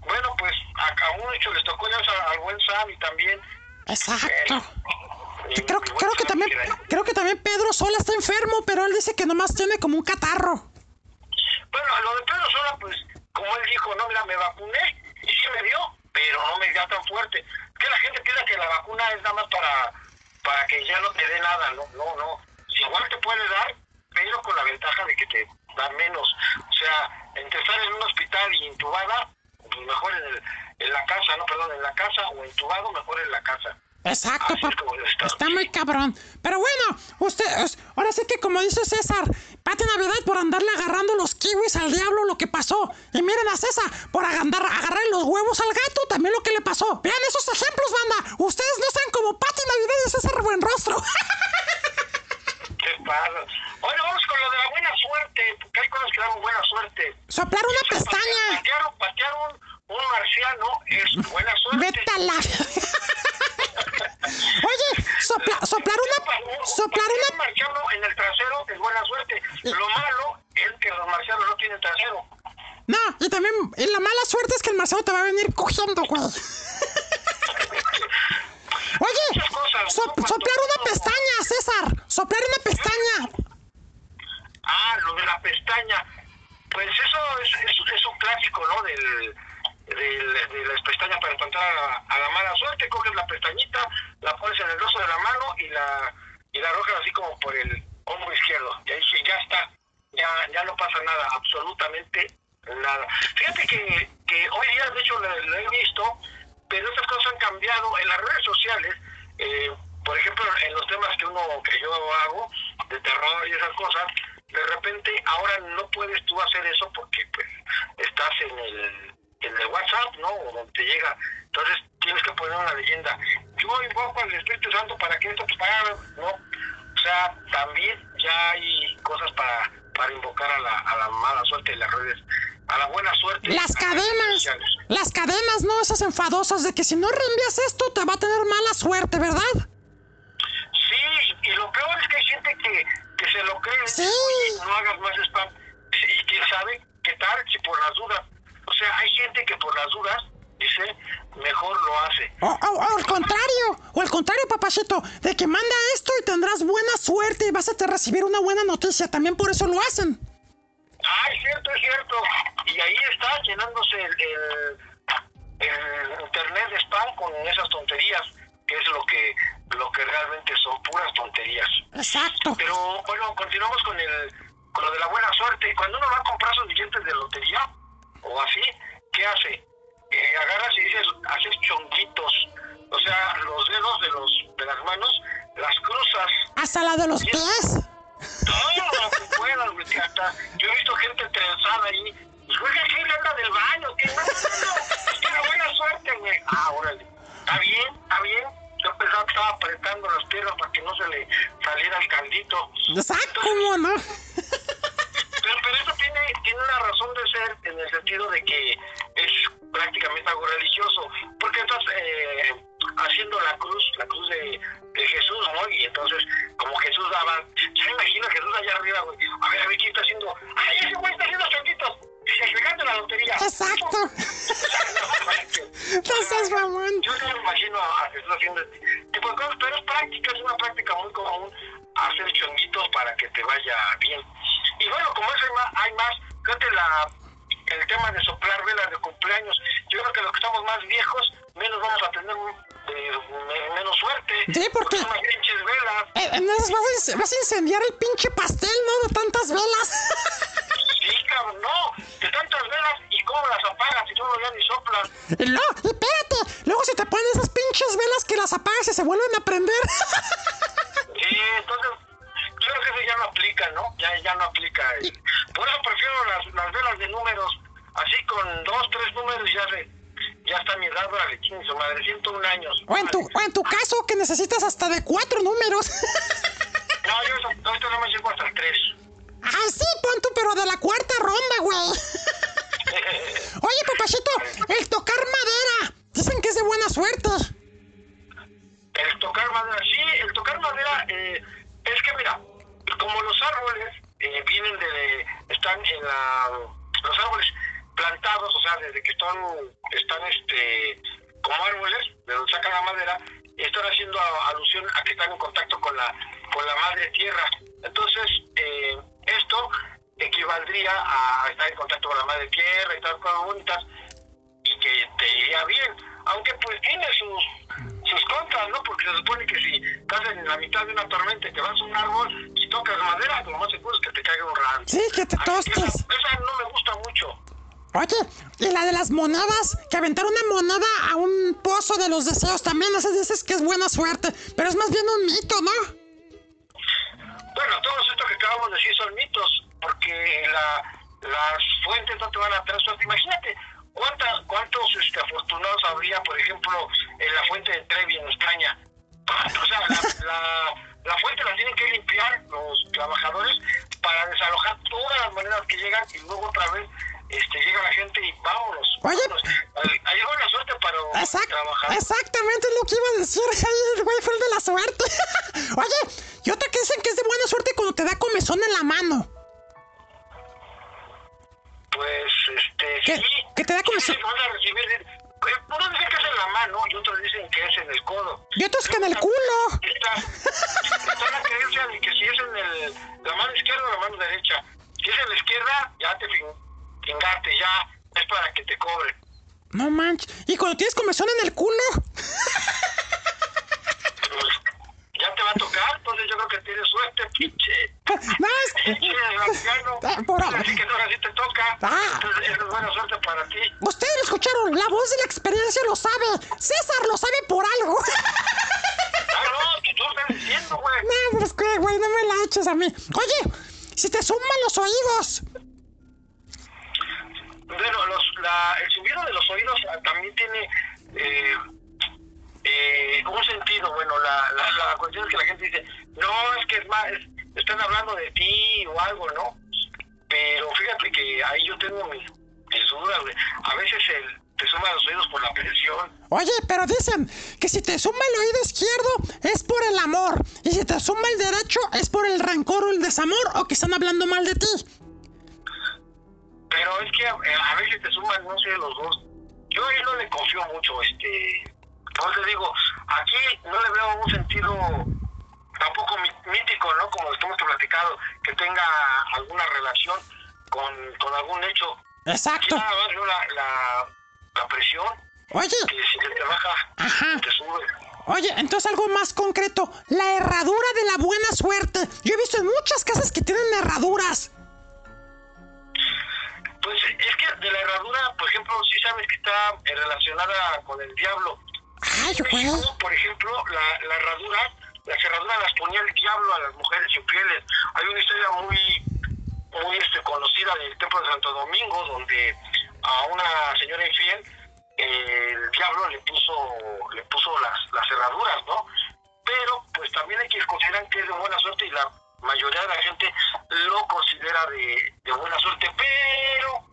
Bueno, pues a, a hecho les tocó ya al buen Sam y también. Exacto. mi- Que creo, creo que también creo que también Pedro Sola está enfermo, pero él dice que nomás tiene como un catarro. Bueno, lo de Pedro Sola, pues, como él dijo, no, mira, me vacuné y sí me dio, pero no me dio tan fuerte. Que la gente piensa que la vacuna es nada más para, para que ya no te dé nada, no, no, no. Si igual te puede dar, pero con la ventaja de que te da menos. O sea, entre estar en un hospital y intubada, pues mejor en, el, en la casa, no, perdón, en la casa o intubado, mejor en la casa. Exacto, papá. Está muy cabrón. Pero bueno, usted, ahora sí que como dice César, Pati Navidad por andarle agarrando los kiwis al diablo lo que pasó. Y miren a César por agarrar, agarrar los huevos al gato también lo que le pasó. Vean esos ejemplos, banda. Ustedes no sean como Pati Navidad y César Buenrostro. ¿Qué pasa? Bueno, vamos con lo de la buena suerte, porque hay cosas que dan buena suerte. Soplar una pestaña. Patear, patear un, un marciano es buena suerte. Vete a la... Oye, sopla- soplar una... Soplar Patear un una... marciano en el trasero es buena suerte. Lo malo es que los marcianos no tienen trasero. No, y también y la mala suerte es que el marciano te va a venir cogiendo, güey. Oye, cosas, soplar una pestaña, César. Soplar una pestaña. Ah, lo de la pestaña. Pues eso es, un clásico, ¿no? Del, de las pestañas para espantar a la, mala suerte. Coges la pestañita, la pones en el dorso de la mano y la, y la arrojas así como por el hombro izquierdo. Y ahí ya está. Ya, ya no pasa nada, absolutamente nada. Fíjate que, que hoy día, de hecho, lo he visto, pero estas cosas han cambiado en las redes sociales. eh, por ejemplo, en los temas que uno, que yo hago, de terror y esas cosas, de repente ahora no puedes tú hacer eso porque pues estás en el, en el WhatsApp, ¿no? O donde te llega. Entonces tienes que poner una leyenda. Yo invoco al Espíritu Santo para que esto te pague, ¿no? O sea, también ya hay cosas para, para invocar a la, a la mala suerte en las redes, a la buena suerte. Las cadenas. Las cadenas, ¿no? Esas enfadosas de que si no reenvías esto te va a tener mala suerte, ¿verdad? Sí, y lo peor es que hay gente que, que se lo cree. Sí. Oye, no hagas más spam. Y quién sabe qué tal si por las dudas. O sea, hay gente que por las dudas dice, mejor lo hace. O, o- o al contrario, o al contrario, papachito, de que manda esto y tendrás buena suerte y vas a te recibir una buena noticia. También por eso lo hacen. Ah, es cierto, es cierto. Y ahí está llenándose el, el, el internet de spam con esas tonterías, que es lo que, lo que realmente son puras tonterías. Exacto. Pero bueno, continuamos con el con lo de la buena suerte. Cuando uno va a comprar sus billetes de lotería o así, ¿qué hace? Eh, agarras y dices, haces chonguitos. O sea, los dedos de los de las manos las cruzas. Hasta la de los pies. Todo lo que puedas, güey, hasta yo he visto gente trenzada ahí. Y juega que le anda del baño, que no, no, no, es que la buena suerte, güey. Ah, órale. Está bien, está bien. Yo pensaba que estaba apretando las piernas para que no se le saliera el caldito. ¿cómo no? Pero, pero tiene, tiene una razón de ser en el sentido de que es prácticamente algo religioso, porque estás eh, haciendo la cruz, la cruz de, de Jesús, ¿no? Y entonces, como Jesús daba, ya me imagino Jesús allá arriba, güey, a ver, a ver, ¿quién está haciendo? ¡Ay, ese güey está haciendo changuitos! Y se la lotería. Exacto. No seas mamón. Yo no me imagino a Jesús haciendo este tipo de cosas, pero es práctica, es una práctica muy común hacer chonguitos para que te vaya bien. Y bueno, como eso hay más, hay más la, el tema de soplar velas de cumpleaños. Yo creo que los que estamos más viejos, menos vamos a tener eh, me- menos suerte. Sí, porque- son las pinches velas. Eh, en esas vas, a, vas a incendiar el pinche pastel, ¿no? De tantas velas. Sí, cabrón, no. De tantas velas y cómo las apagas y todo ya ni soplas. Y no, y espérate. Luego se te ponen esas pinches velas que las apagas y se vuelven a prender. Sí, entonces yo creo que eso ya no aplica, ¿no? Ya, ya no aplica. Y Por eso prefiero las, las velas de números, así con dos, tres números ya se, ya está mi edad, chingue su madre, 101 años. O en tu, o en tu caso, que necesitas hasta de cuatro números. No, yo ahorita no me llego hasta 3. Ah, sí, pon tú, pero de la cuarta ronda, güey. Oye, papachito, el tocar madera. Dicen que es de buena suerte. El tocar madera, sí, el tocar madera, eh, es que mira, como los árboles eh, vienen de, están en la, los árboles plantados, o sea, desde que están, están este, como árboles, de donde sacan la madera, están haciendo alusión a que están en contacto con la, con la madre tierra. Entonces, eh, esto equivaldría a estar en contacto con la madre tierra y tal, cosas bonitas, y que te iría bien. Aunque pues tiene sus, sus contras, ¿no? Porque se supone que si estás en la mitad de una tormenta y te vas a un árbol y tocas madera, lo más seguro es que te caiga un rayo. Sí, que te tostes. Esa, esa no me gusta mucho. Oye, y la de las monadas, que aventar una monada a un pozo de los deseos también, esas dices que es buena suerte, pero es más bien un mito, ¿no? Bueno, todos estos que acabamos de decir son mitos, porque la, las fuentes no te van a traer suerte. Imagínate cuánta, cuántos este, afortunados habría, por ejemplo, en la fuente de Trevi en España. O sea, la fuente la tienen que limpiar los trabajadores para desalojar todas las monedas que llegan y luego otra vez este, llega la gente y vámonos. Oye. ahí buena suerte para Exact- trabajadores. exactamente es lo que iba a decir. El güey fue el de la suerte. Oye, y otra que dicen que es de buena suerte cuando te da comezón en la mano. Pues, este, ¿Qué? sí. ¿Qué te da como Sí, a recibir. eh, Unos dicen que es en la mano y otros dicen que es en el codo. Y otros que en el culo. Está, está la creencia de que si es en el, la mano izquierda o la mano derecha. Si es en la izquierda, ya te fin- fingaste, ya es para que te cobren. No manches. ¿Y cuando tienes comezón en el culo? Pues, ya te va a tocar, entonces yo creo que tienes suerte, pinche. No, es... Pinche. Ah, por- Así que ahora sí te toca. Ah. Entonces, es buena suerte para ti. Ustedes lo escucharon, la voz de la experiencia lo sabe. César lo sabe por algo. Ah, no, que tú estás diciendo, güey. No, pues güey, no me la eches a mí. Oye, si te suman los oídos. Bueno, los, la, el zumbido de los oídos ah, también tiene eh, eh, un sentido. Bueno, la, la, cuestión es que la gente dice, no, es que es más, es- están hablando de ti o algo, ¿no? Pero fíjate que ahí yo tengo mis, mis dudas, güey. A veces el, te suman los oídos por la presión. Oye, pero dicen que si te suma el oído izquierdo es por el amor. Y si te suma el derecho es por el rencor o el desamor o que están hablando mal de ti. Pero es que a, a veces te suman, no sé, los dos. Yo ahí no le confío mucho, este. Como te digo, aquí no le veo un sentido tampoco mítico, ¿no? Como estamos platicado, que tenga alguna relación con, con algún hecho. Aquí Exacto. nada más la, la, la presión, Oye, que si te baja, Ajá. te sube. oye, entonces algo más concreto. La herradura de la buena suerte. Yo he visto en muchas casas que tienen herraduras. Pues es que de la herradura, por ejemplo, sí sabes que está eh, relacionada con el diablo. Ay, En güey. México, por ejemplo, la, la herradura, las herraduras las ponía el diablo a las mujeres infieles. Hay una historia muy, muy este, conocida del templo de Santo Domingo, donde a una señora infiel eh, el diablo le puso, le puso las, las cerraduras, ¿no? Pero pues también hay que considerar que es de buena suerte y la mayoría de la gente lo considera de, buena suerte, pero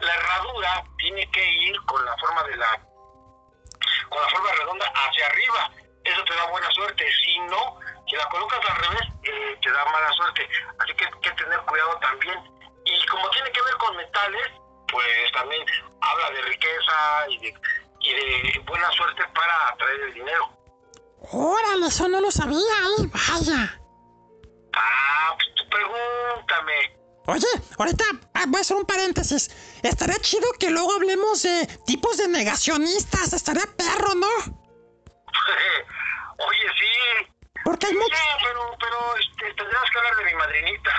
la herradura tiene que ir con la forma de la con la forma redonda hacia arriba. Eso te da buena suerte. Si no, si la colocas al revés, eh, te da mala suerte. Así que hay que tener cuidado también. Y como tiene que ver con metales, pues también habla de riqueza y de, y de buena suerte para atraer el dinero. Órale, eso no lo sabía, ¿eh? Vaya. Ah, pues tú pregúntame. Oye, ahorita ah, voy a hacer un paréntesis. Estaría chido que luego hablemos de tipos de negacionistas. Estaría perro, ¿no? Oye, sí. Porque hay muchos. Sí, pero, pero este, tendrás que hablar de mi madrinita.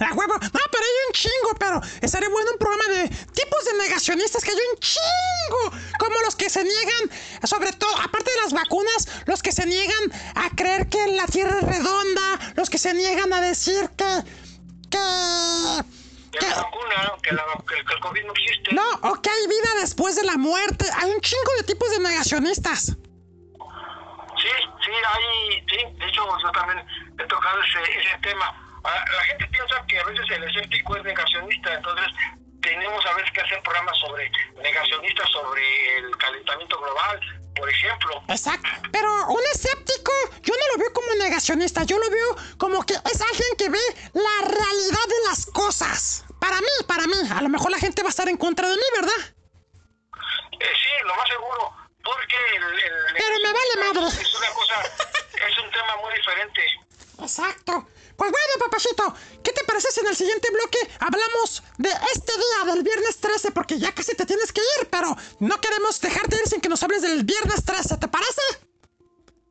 A huevo. No, pero hay un chingo, pero estaría bueno un programa de tipos de negacionistas que hay un chingo. Como los que se niegan, sobre todo, aparte de las vacunas, los que se niegan a creer que la Tierra es redonda, los que se niegan a decir que. que. Que la vacuna, que, la, que, que el COVID no existe. No, o que hay vida después de la muerte. Hay un chingo de tipos de negacionistas. Sí, sí, hay, sí. De hecho, yo también he tocado ese, ese tema. Ah, La gente piensa que a veces el escéptico es negacionista, entonces tenemos a veces que hacer programas sobre negacionistas sobre el calentamiento global, por ejemplo. Exacto. Pero un escéptico, yo no lo veo como negacionista, yo lo veo como que es alguien que ve la realidad de las cosas. Para mí, para mí. A lo mejor la gente va a estar en contra de mí, ¿verdad? Eh, sí, lo más seguro, porque el, el- Pero me vale madre. es una cosa, es un tema muy diferente. Exacto. Pues bueno, papachito, ¿qué te parece si en el siguiente bloque hablamos de este día, del viernes 13? Porque ya casi te tienes que ir, pero no queremos dejarte ir sin que nos hables del viernes 13, ¿te parece?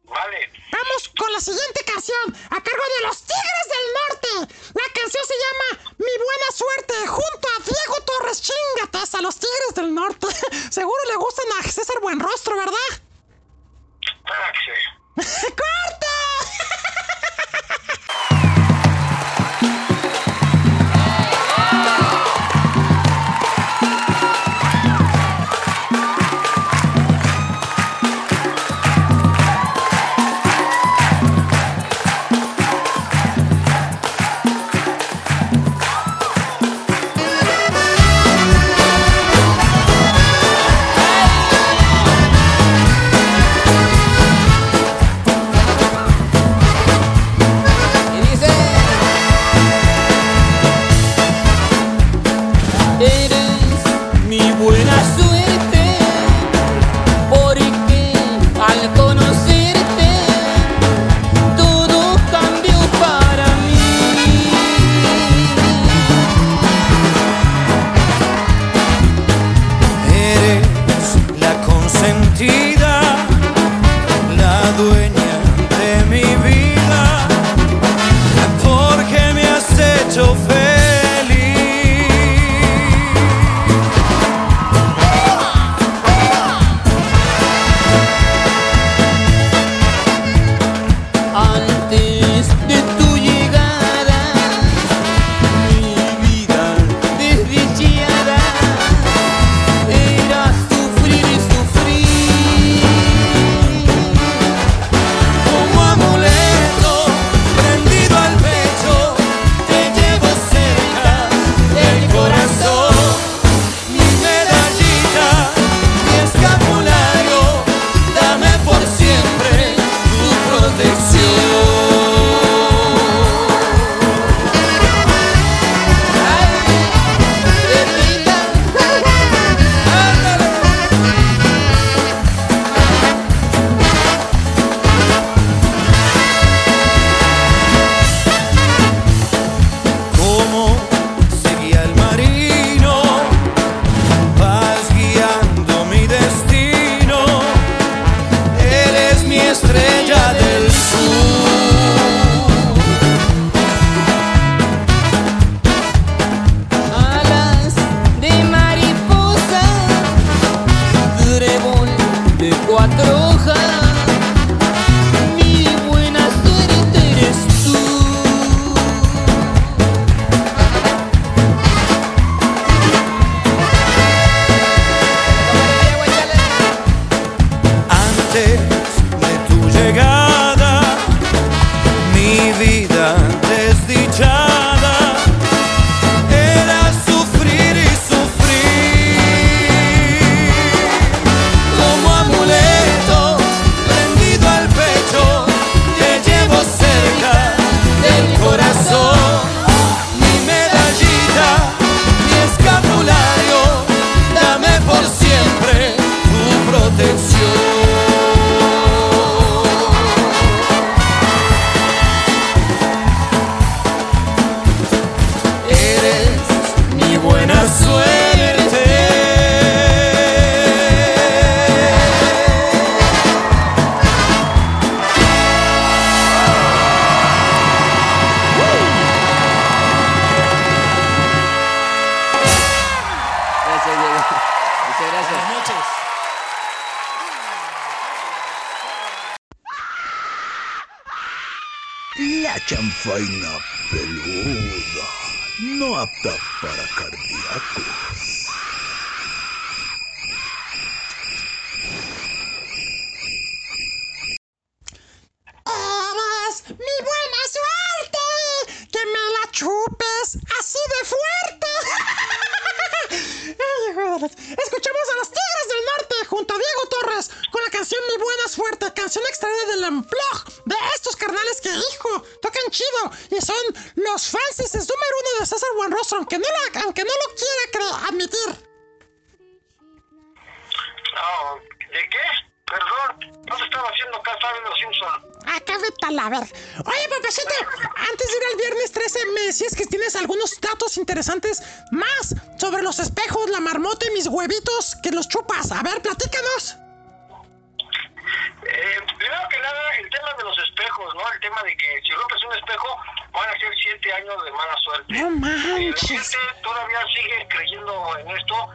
Vale. Vamos con la siguiente canción, a cargo de los Tigres chanfaina peluda, no apta para cardíacos. Eres mi buena suerte. Que me la chupes así de fuerte. Escuchamos a los Tigres del Norte junto a Diego Torres con la canción Mi buena suerte, canción extraída del Unplug de estos carnales que, hijo, tocan chido y son los fans número uno de César Buenrostro, aunque no lo, aunque no lo quiera admitir. ¿de qué? Perdón, no te estaba haciendo caso a los Simpson. Acá vete a ver. Oye, papacito, antes de ir al viernes 13, me decías que tienes algunos datos interesantes más sobre los espejos, la marmota y mis huevitos que los chupas. A ver, platícanos. Eh, primero que nada, el tema de los espejos, ¿no? El tema de que si rompes un espejo, van a ser siete años de mala suerte. No Eh, manches. La gente todavía sigue creyendo en esto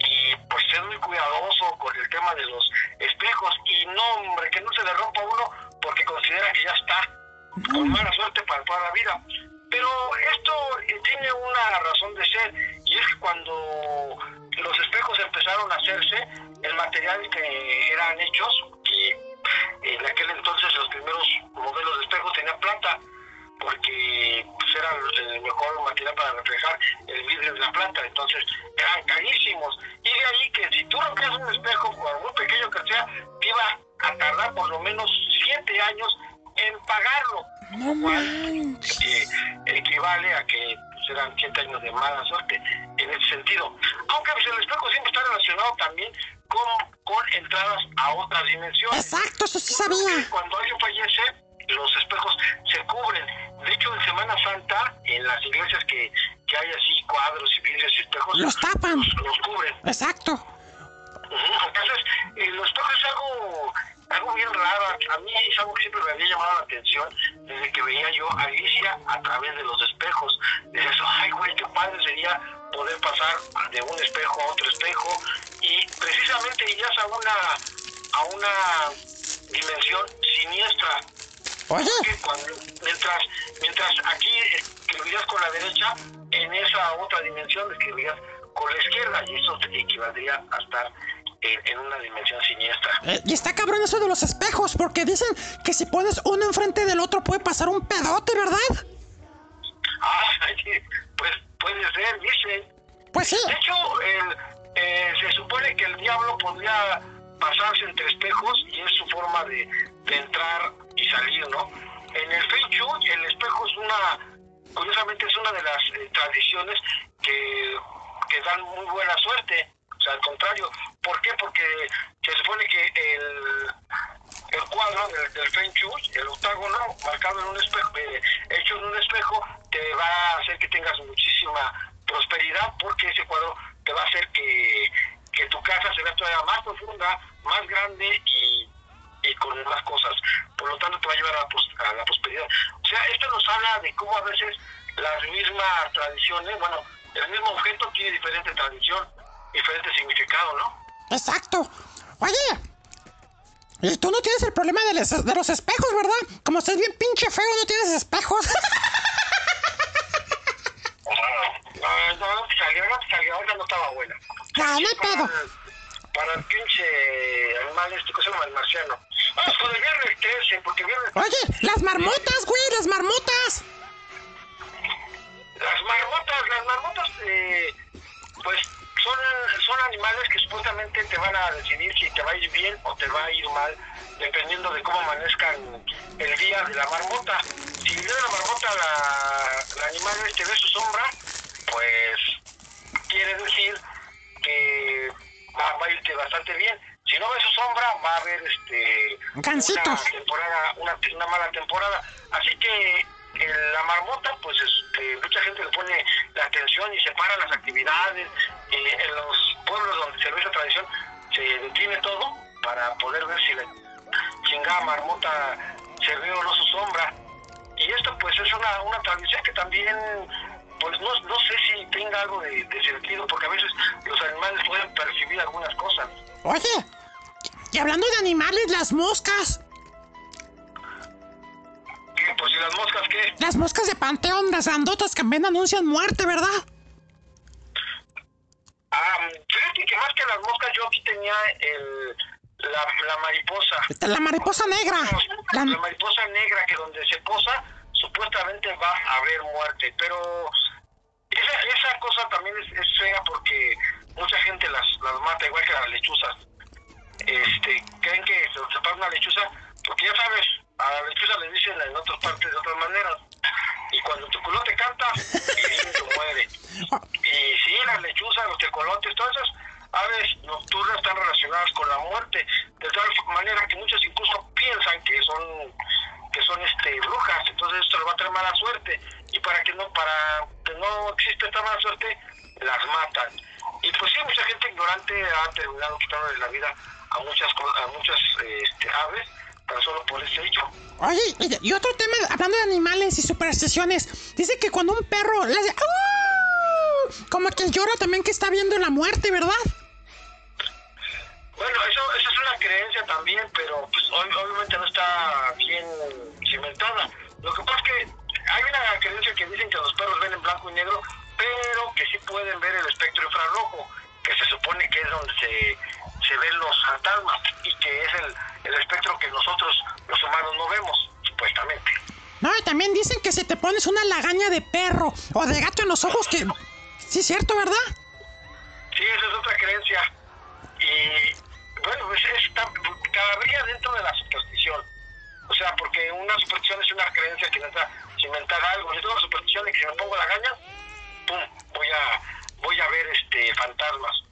y pues es muy cuidadoso con el tema de los espejos y no, hombre, que no se le rompa uno porque considera que ya está con mala suerte para toda la vida. Pero esto eh, tiene una razón de ser y es que cuando los espejos empezaron a hacerse, el material que eran hechos, y en aquel entonces los primeros modelos de espejos tenían plata, porque pues, era el mejor material para reflejar el vidrio de la plata, entonces eran carísimos. Y de ahí que si tú rompías un espejo, por muy pequeño que sea, te iba a tardar por lo menos siete años en pagarlo. No manches. que equivale a que pues, eran siete años de mala suerte en ese sentido. Aunque pues, el espejo siempre está relacionado también con, con entradas a otras dimensiones. Exacto, eso sí sabía. Cuando alguien fallece, los espejos se cubren. De hecho, en Semana Santa, en las iglesias que, que hay así cuadros y vidrios y espejos, Los tapan. los, los cubren. Exacto. Entonces, eh, los espejos es algo, algo bien raro. A mí es algo que siempre me había llamado la atención desde que veía yo a Alicia a través de los espejos. Decías, ay, güey, qué padre sería poder pasar de un espejo a otro espejo y precisamente irías a una, a una dimensión siniestra. Oye, cuando, mientras, mientras aquí escribirías con la derecha, en esa otra dimensión escribirías con la izquierda y eso te equivaldría a estar en, en una dimensión siniestra. eh, y está cabrón eso de los espejos, porque dicen que si pones uno enfrente del otro puede pasar un pedote, ¿verdad? Ah, pues puede ser, dicen. Pues sí. De hecho, el, eh, se supone que el diablo podría pasarse entre espejos y es su forma de, de entrar y salir, ¿no? En el Feng Shui, el espejo es una, curiosamente es una de las eh, tradiciones que, que dan muy buena suerte. O sea, al contrario. ¿Por qué? Porque se supone que el, el cuadro del, del Feng Shui, el octágono marcado en un espejo, eh, hecho en un espejo, te va a hacer que tengas muchísima prosperidad porque ese cuadro te va a hacer que, que tu casa se vea todavía más profunda, más grande y, y con más cosas. Por lo tanto, te va a llevar a a la prosperidad. O sea, esto nos habla de cómo a veces las mismas tradiciones, bueno, el mismo objeto tiene diferente tradición, diferente significado, ¿no? Exacto. Oye, y tú no tienes el problema de, les- de los espejos, ¿verdad? Como estás bien pinche feo, no tienes espejos. No, no, no salió, no te salió, ahora no estaba buena. No, no hay para, pedo. el- para el pinche animal este, ¿cómo se llama? El marciano. Vamos con el viernes 13, porque el viernes... Oye, las marmotas, güey, las marmotas. Las marmotas, las marmotas, eh, pues son, son animales que supuestamente te van a decidir si te va a ir bien o te va a ir mal, dependiendo de cómo amanezcan el día de la marmota. Si el día de la marmota la, el animal este ve su sombra, pues quiere decir que va, va a irte bastante bien. Si no ve su sombra, va a haber este Gancitos. una temporada, una, una mala temporada. Así que eh, la marmota, pues este, mucha gente le pone la atención y separa las actividades. Eh, en los pueblos donde se ve esa tradición, se detiene todo para poder ver si la chingada marmota se ve o no su sombra. Y esto pues es una, una tradición que también, pues no, no sé si tenga algo de, de sentido, porque a veces los animales pueden percibir algunas cosas. Oye, y hablando de animales, las moscas. ¿Qué? Pues, ¿y las moscas qué? Las moscas de panteón, las grandotas que también anuncian muerte, ¿verdad? Ah, fíjate que más que las moscas, yo aquí tenía el, la, la mariposa. La mariposa negra. La, La- mariposa negra que donde se posa, supuestamente va a haber muerte. Pero esa, esa cosa también es, es fea porque mucha gente las, las mata, igual que las lechuzas. Este, creen que se, se pasa una lechuza, porque ya sabes, a la lechuza le dicen en otras partes de otras maneras. Y cuando tu culote canta, el muere. Y sí, las lechuzas, los tecolotes, todas esas aves nocturnas están relacionadas con la muerte, de tal manera que muchos incluso piensan que son que son este brujas, entonces esto les va a traer mala suerte y para que no para que no exista esta mala suerte las matan. Y pues sí, mucha gente ignorante ha terminado quitándole la vida a muchas a muchas este, aves tan solo por ese hecho. Oye, y, otro tema, hablando de animales y supersticiones, dice que cuando un perro le hace... "Au", Como que llora también que está viendo la muerte, ¿verdad? Bueno, eso, eso es una creencia también, pero pues, ob- obviamente no está bien cimentada. Lo que pasa es que hay una creencia que dicen que los perros ven en blanco y negro, pero que sí pueden ver el espectro infrarrojo, que se supone que es donde se, se ven los fantasmas y que es el, el espectro que nosotros los humanos no vemos, supuestamente. No, y también dicen que si te pones una lagaña de perro o de gato en los ojos, que... Sí, es cierto, ¿verdad? Sí, esa es otra creencia. Y bueno, pues está cada día dentro de la superstición. O sea, porque una superstición es una creencia que necesita cimentar algo. Yo tengo la superstición de que si me pongo la gaña, pum, voy a voy a ver este fantasmas.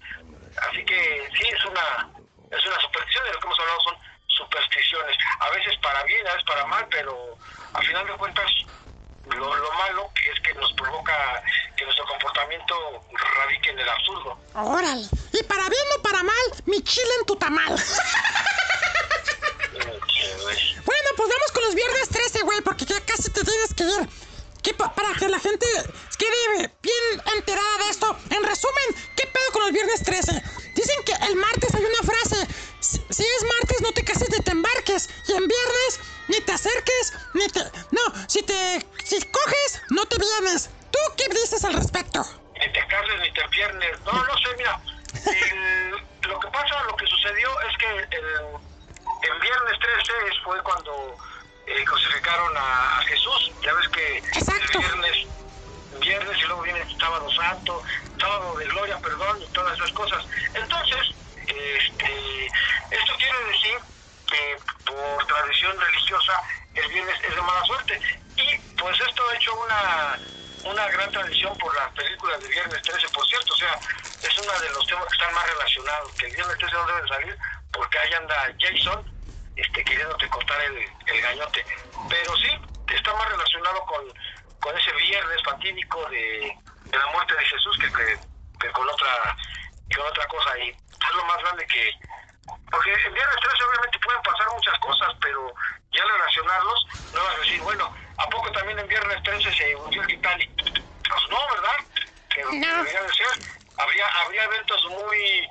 Así que sí, es una es una superstición de lo que hemos hablado son supersticiones. A veces para bien, a veces para mal, pero a final de cuentas lo, lo malo es que nos provoca que nuestro comportamiento radique en el absurdo. Órale. Y para bien o para mal, mi chile en tu tamal. Bueno, pues vamos con los viernes 13, güey, porque ya casi te tienes que ir. ¿Qué pa- para que la gente quede bien enterada de esto. En resumen, ¿qué pedo con los viernes 13? Dicen que el martes hay una frase. Si, si es martes, no te cases ni te embarques. Y en viernes, ni te acerques, ni te... No, si te... Si coges, no te vienes. ¿Tú qué dices al respecto? ni te cases ni te enfiernes. No, no sé, mira. el- lo que pasa, lo que sucedió es que el, en viernes 13 fue cuando eh, crucificaron a, a Jesús. Ya ves que Exacto. el viernes, viernes y luego viene el sábado santo, sábado de gloria, perdón, y todas esas cosas. Entonces, este, esto quiere decir que por tradición religiosa el viernes es de mala suerte. Y pues esto ha hecho una, una gran tradición por las películas de Viernes 13, por cierto. O sea, es uno de los temas que están más relacionados, que el Viernes 13 no debe salir porque ahí anda Jason este, queriéndote cortar el, el gañote. Pero sí, está más relacionado con, con ese viernes fatídico de, de la muerte de Jesús que, que, que con otra que con otra cosa. Y es lo más grande que... Porque el viernes 13 obviamente pueden pasar muchas cosas, pero ya relacionarlos, no vas a decir, bueno, ¿a poco también en viernes 13 se hundió el Titanic? Pues no, ¿verdad? Que No. debería de ser. Habría, habría eventos muy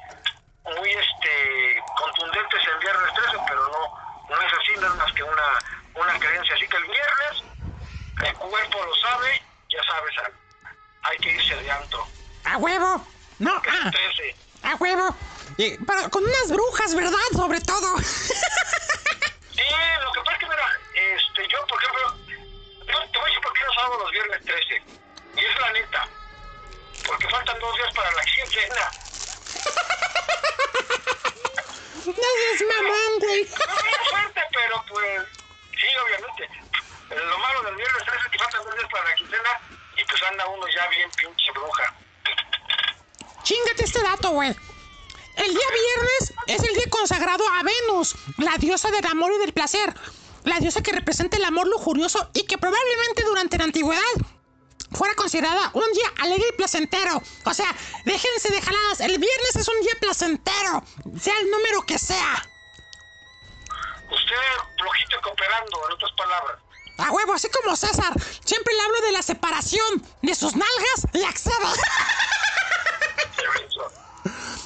muy este contundentes el viernes 13, pero no, no es así, no es más que una, una creencia. Así que el viernes, el cuerpo lo sabe, ya sabes, hay que irse de antro. ¡A huevo! No, ah, 13. a huevo. Y para- con unas brujas, ¿verdad? Sobre todo. Sí, lo que pasa es que, mira, este, yo, por ejemplo, yo te voy a decir por qué no salgo los viernes 13. Y es la neta. Porque faltan dos días para la quincena. No seas mamón, güey. No es fuerte, pero pues, sí, obviamente. Lo malo del viernes 13 es que faltan dos días para la quincena y pues anda uno ya bien pinche bruja. Chingate este dato, güey. El día viernes es el día consagrado a Venus, la diosa del amor y del placer. La diosa que representa el amor lujurioso y que probablemente durante la antigüedad fuera considerada un día alegre y placentero. O sea, déjense de jaladas. El viernes es un día placentero, sea el número que sea. Usted flojito y cooperando, en otras palabras. A huevo, así como César. Siempre le hablo de la separación de sus nalgas y accede.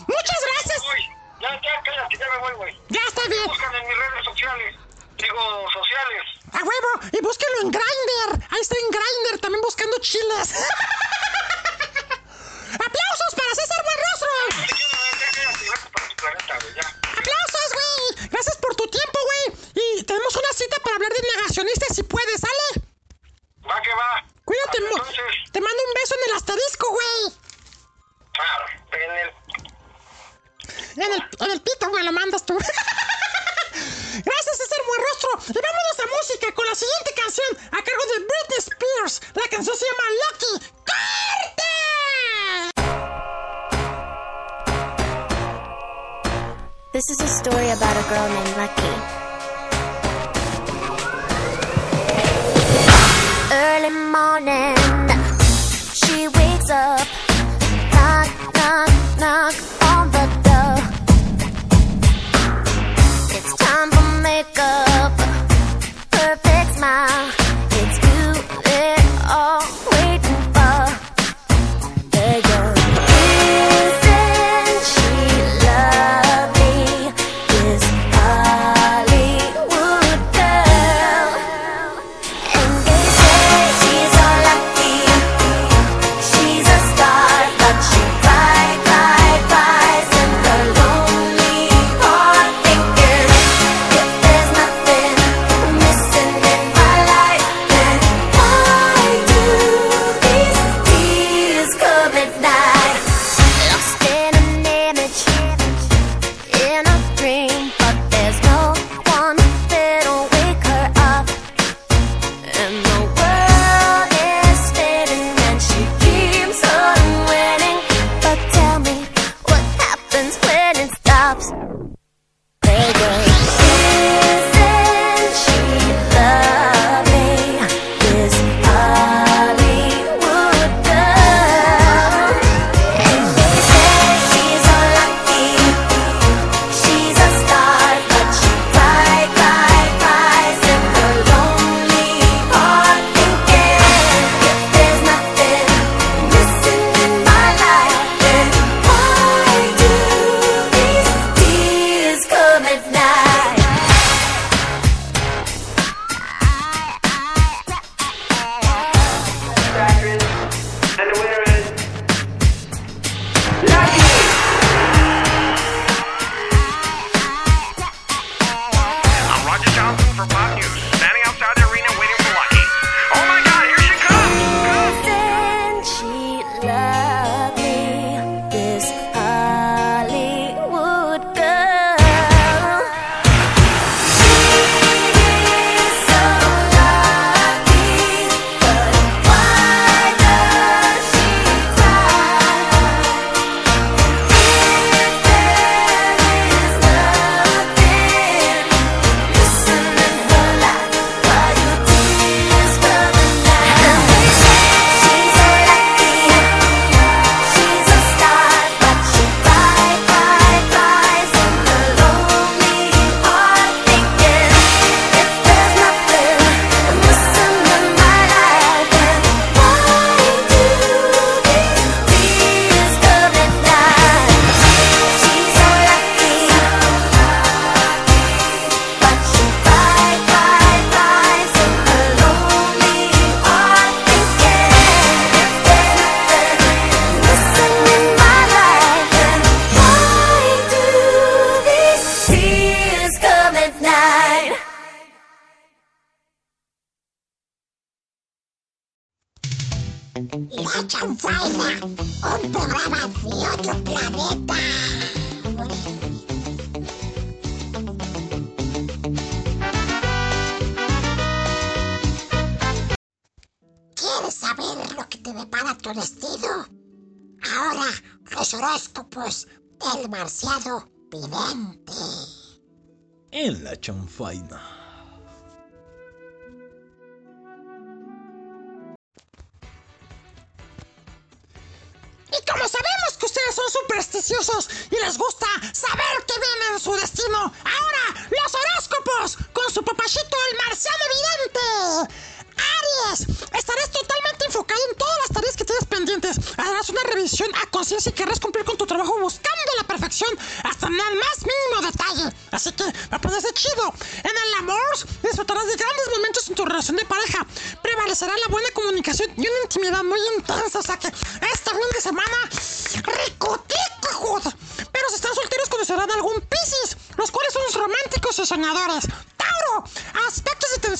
Muchas gracias. Uy, ya, ya, cállate, ya me voy, güey. Ya está bien. Buscan en mis redes sociales, Digo, sociales. ¡A huevo! Y búsquenlo en Grindr. Ahí está en Grindr, también buscando chiles. ¡Aplausos para César Buenrostro! ¡Aplausos, güey! Gracias por tu tiempo, güey. Y tenemos una cita para hablar de negacionistas, si puedes, ¿sale? Va que va. Cuídate, Entonces... Te mando un beso en el asterisco, güey. Ah, en el en el, en el pito me lo mandas tú. Gracias, César Buen Rostro. Y vámonos a música con la siguiente canción a cargo de Britney Spears. La canción se llama Lucky. ¡Corte! This is a story about a girl named Lucky. Early morning, she wakes up, knock, knock, knock.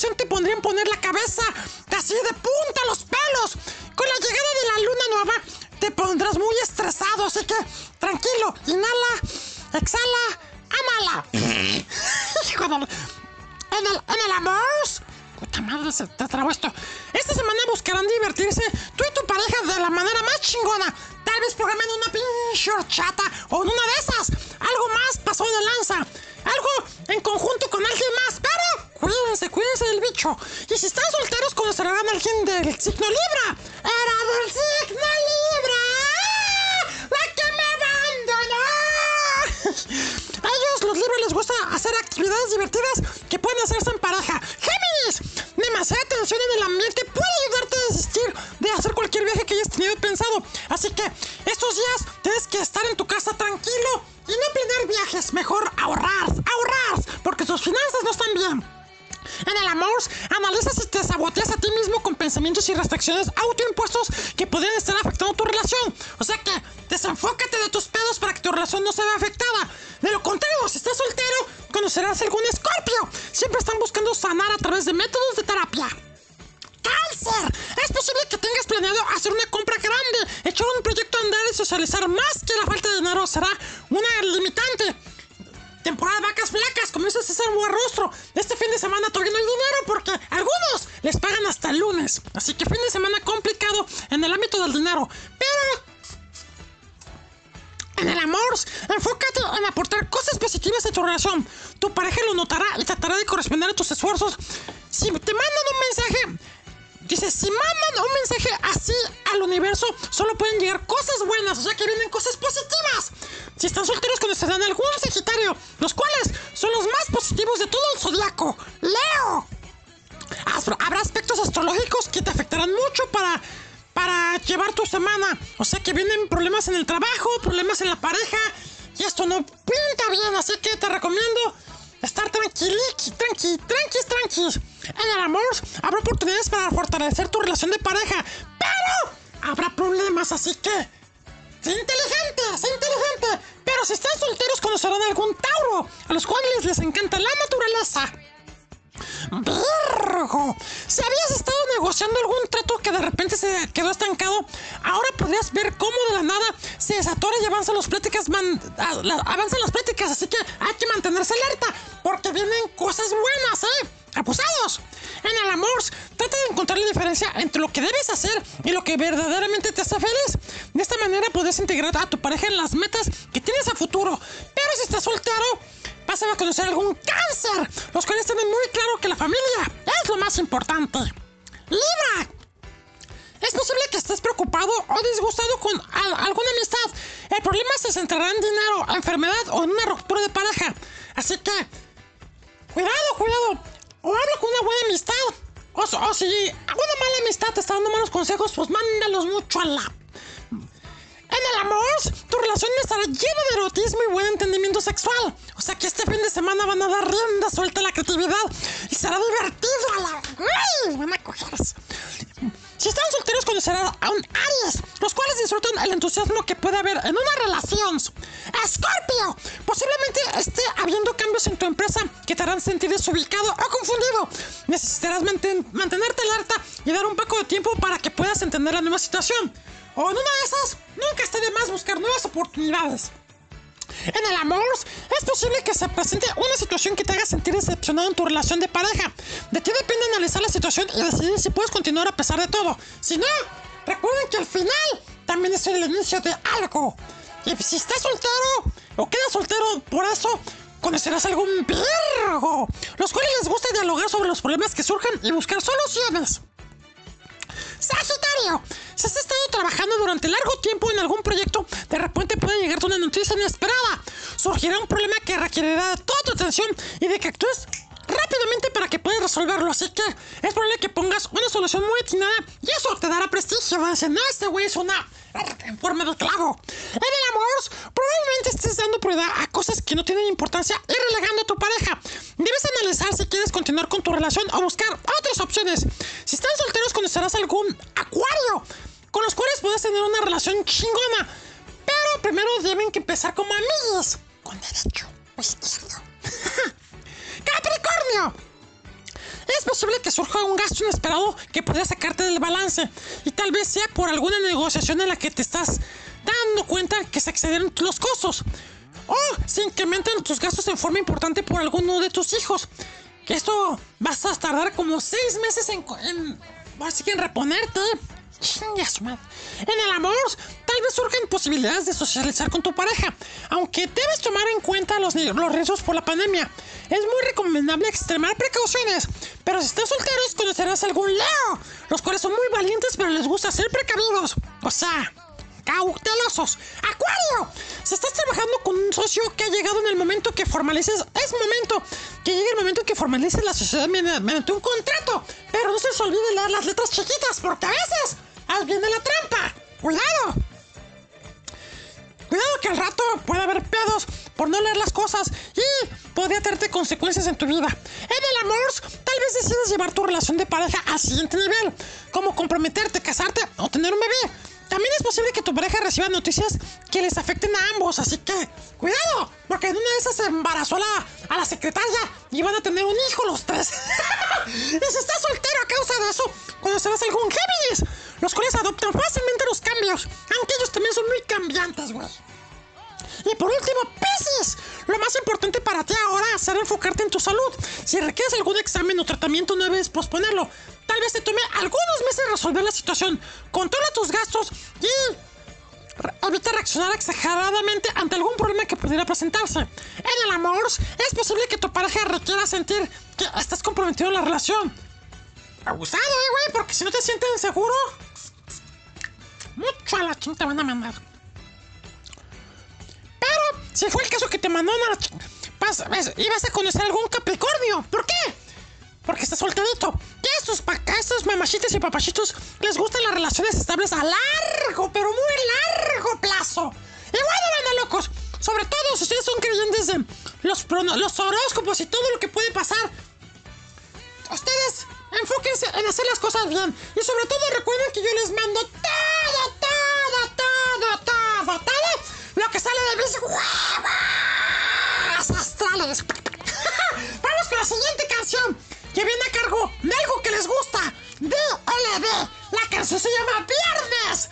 te podrían poner la cabeza así de punta los pelos. Con la llegada de la luna nueva te pondrás muy estresado, así que tranquilo, inhala, exhala, amala. En el, en el amor. Puta madre, se te trabó esto. Esta semana buscarán divertirse tú y tu pareja de la manera más chingona. Tal vez programen una pinche horchata o en una de esas. Algo más pasó de lanza. Y si están solteros, conocerán a alguien del signo Libra. Out. soon as la, avanzan las prácticas, así que hay que mantenerse alerta, porque vienen cosas buenas, ¿eh? Abusados. En el amor, trata de encontrar la diferencia entre lo que debes hacer y lo que verdaderamente te hace feliz. De esta manera podrás integrar a tu pareja en las metas situación. O en una de esas, nunca está de más buscar nuevas oportunidades. En el amor, es posible que se presente una situación que te haga sentir decepcionado en tu relación de pareja. De ti depende analizar la situación y decidir si puedes continuar a pesar de todo. Si no, recuerden que al final también es el inicio de algo. Y si estás soltero o quedas soltero por eso, conocerás algún perro, los cuales les gusta dialogar sobre los problemas que surjan y buscar soluciones. Sagitario, si has estado trabajando durante largo tiempo en algún proyecto, de repente puede llegarte una noticia inesperada. Surgirá un problema que requerirá toda tu atención y de que actúes rápidamente para que puedas resolverlo. Así que es probable que pongas una solución muy atinada y eso te dará prestigio. Vas a decir, no, este güey es una en forma de clavo. En el amor, probablemente estés dando prioridad a cosas que no tienen importancia y relegando a tu pareja. Debes analizar si quieres continuar con tu relación o buscar otras opciones. Si están solteros, conocerás algún acuario con los cuales puedes tener una relación chingona. Pero primero deben que empezar como amigos, con derecho o izquierdo. ¡Capricornio! Es posible que surja un gasto inesperado que podría sacarte del balance y tal vez sea por alguna negociación en la que te estás dando cuenta que se excedieron los costos o se incrementan tus gastos en forma importante por alguno de tus hijos. Que esto vas a tardar como seis meses en, en, en reponerte. En el amor, tal vez surjan posibilidades de socializar con tu pareja, aunque debes tomar en cuenta los, los riesgos por la pandemia. Es muy recomendable extremar precauciones, pero si estás solteros conocerás algún Leo, los cuales son muy valientes pero les gusta ser precavidos. O sea, cautelosos. Acuario, si estás trabajando con un socio que ha llegado en el momento que formalices, es momento que llegue el momento que formalices la sociedad mediante un contrato, pero no se les olvide leer las letras chiquitas porque a veces ahí viene la trampa. Cuidado. Cuidado que al rato puede haber pedos por no leer las cosas y podría traerte consecuencias en tu vida. En el amor, tal vez decidas llevar tu relación de pareja al siguiente nivel, como comprometerte, casarte o tener un bebé. También es posible que tu pareja reciba noticias que les afecten a ambos, así que cuidado, porque en una de esas se embarazó a la, secretaria y van a tener un hijo los tres. y si estás soltero a causa de eso, conocerás algún Géminis, los cuales adoptan fácilmente los cambios, aunque ellos también son muy cambiantes, güey. Y por último, Pisces. Lo más importante para ti ahora será enfocarte en tu salud. Si requieres algún examen o tratamiento, no debes posponerlo. Tal vez te tome algunos meses resolver la situación. Controla tus gastos y evita reaccionar exageradamente ante algún problema que pudiera presentarse. En el amor, es posible que tu pareja requiera sentir que estás comprometido en la relación. Abusado, eh, güey, porque si no te sientes inseguro, mucho a la ching te van a mandar. Pero si fue el caso que te mandó a la ch- vas, ves, ibas a conocer algún Capricornio. ¿Por qué? Porque estás solterito. Y a pa- a estos mamachitos y papachitos les gustan las relaciones estables a largo, pero muy largo plazo. Y bueno, banda locos. Sobre todo si ustedes son creyentes de los, los horóscopos y todo lo que puede pasar. Ustedes enfóquense en hacer las cosas bien. Y sobre todo recuerden que yo les mando todo, todo, todo, todo, todo lo que sale de mis huevas astrales. Vamos con la siguiente canción que viene a cargo de algo que les gusta. De LB. La canción se llama Viernes.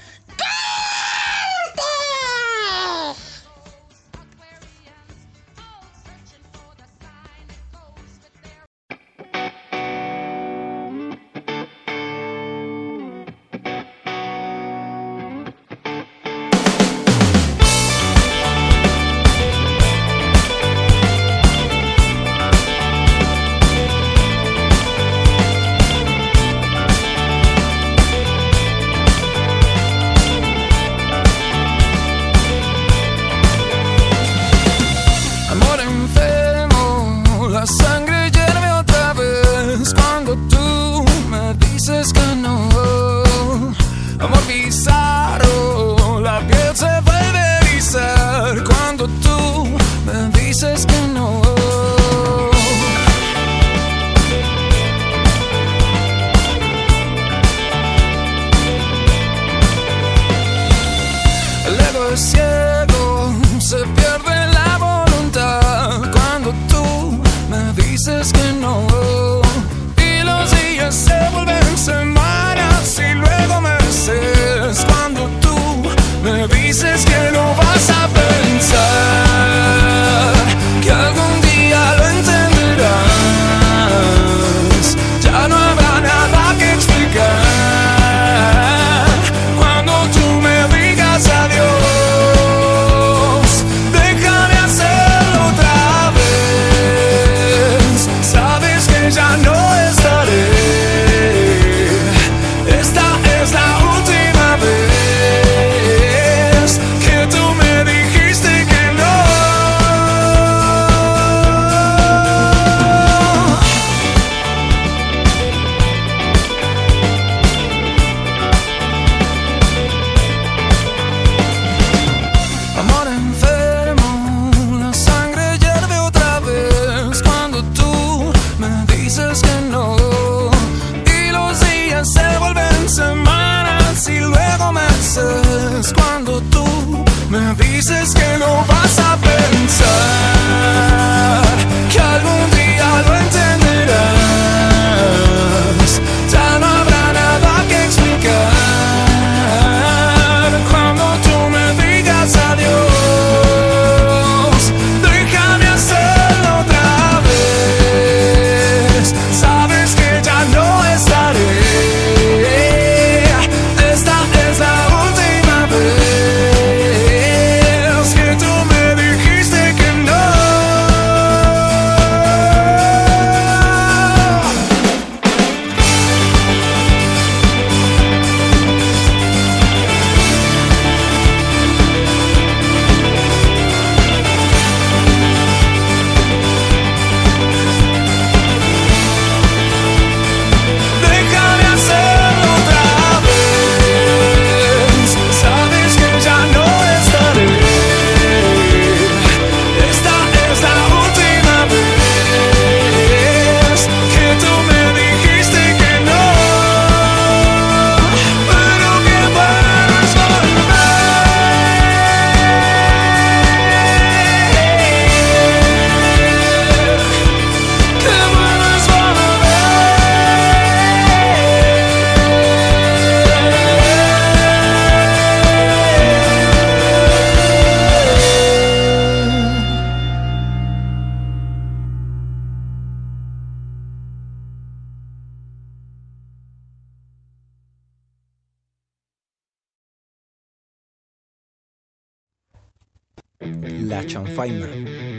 La chanfaina.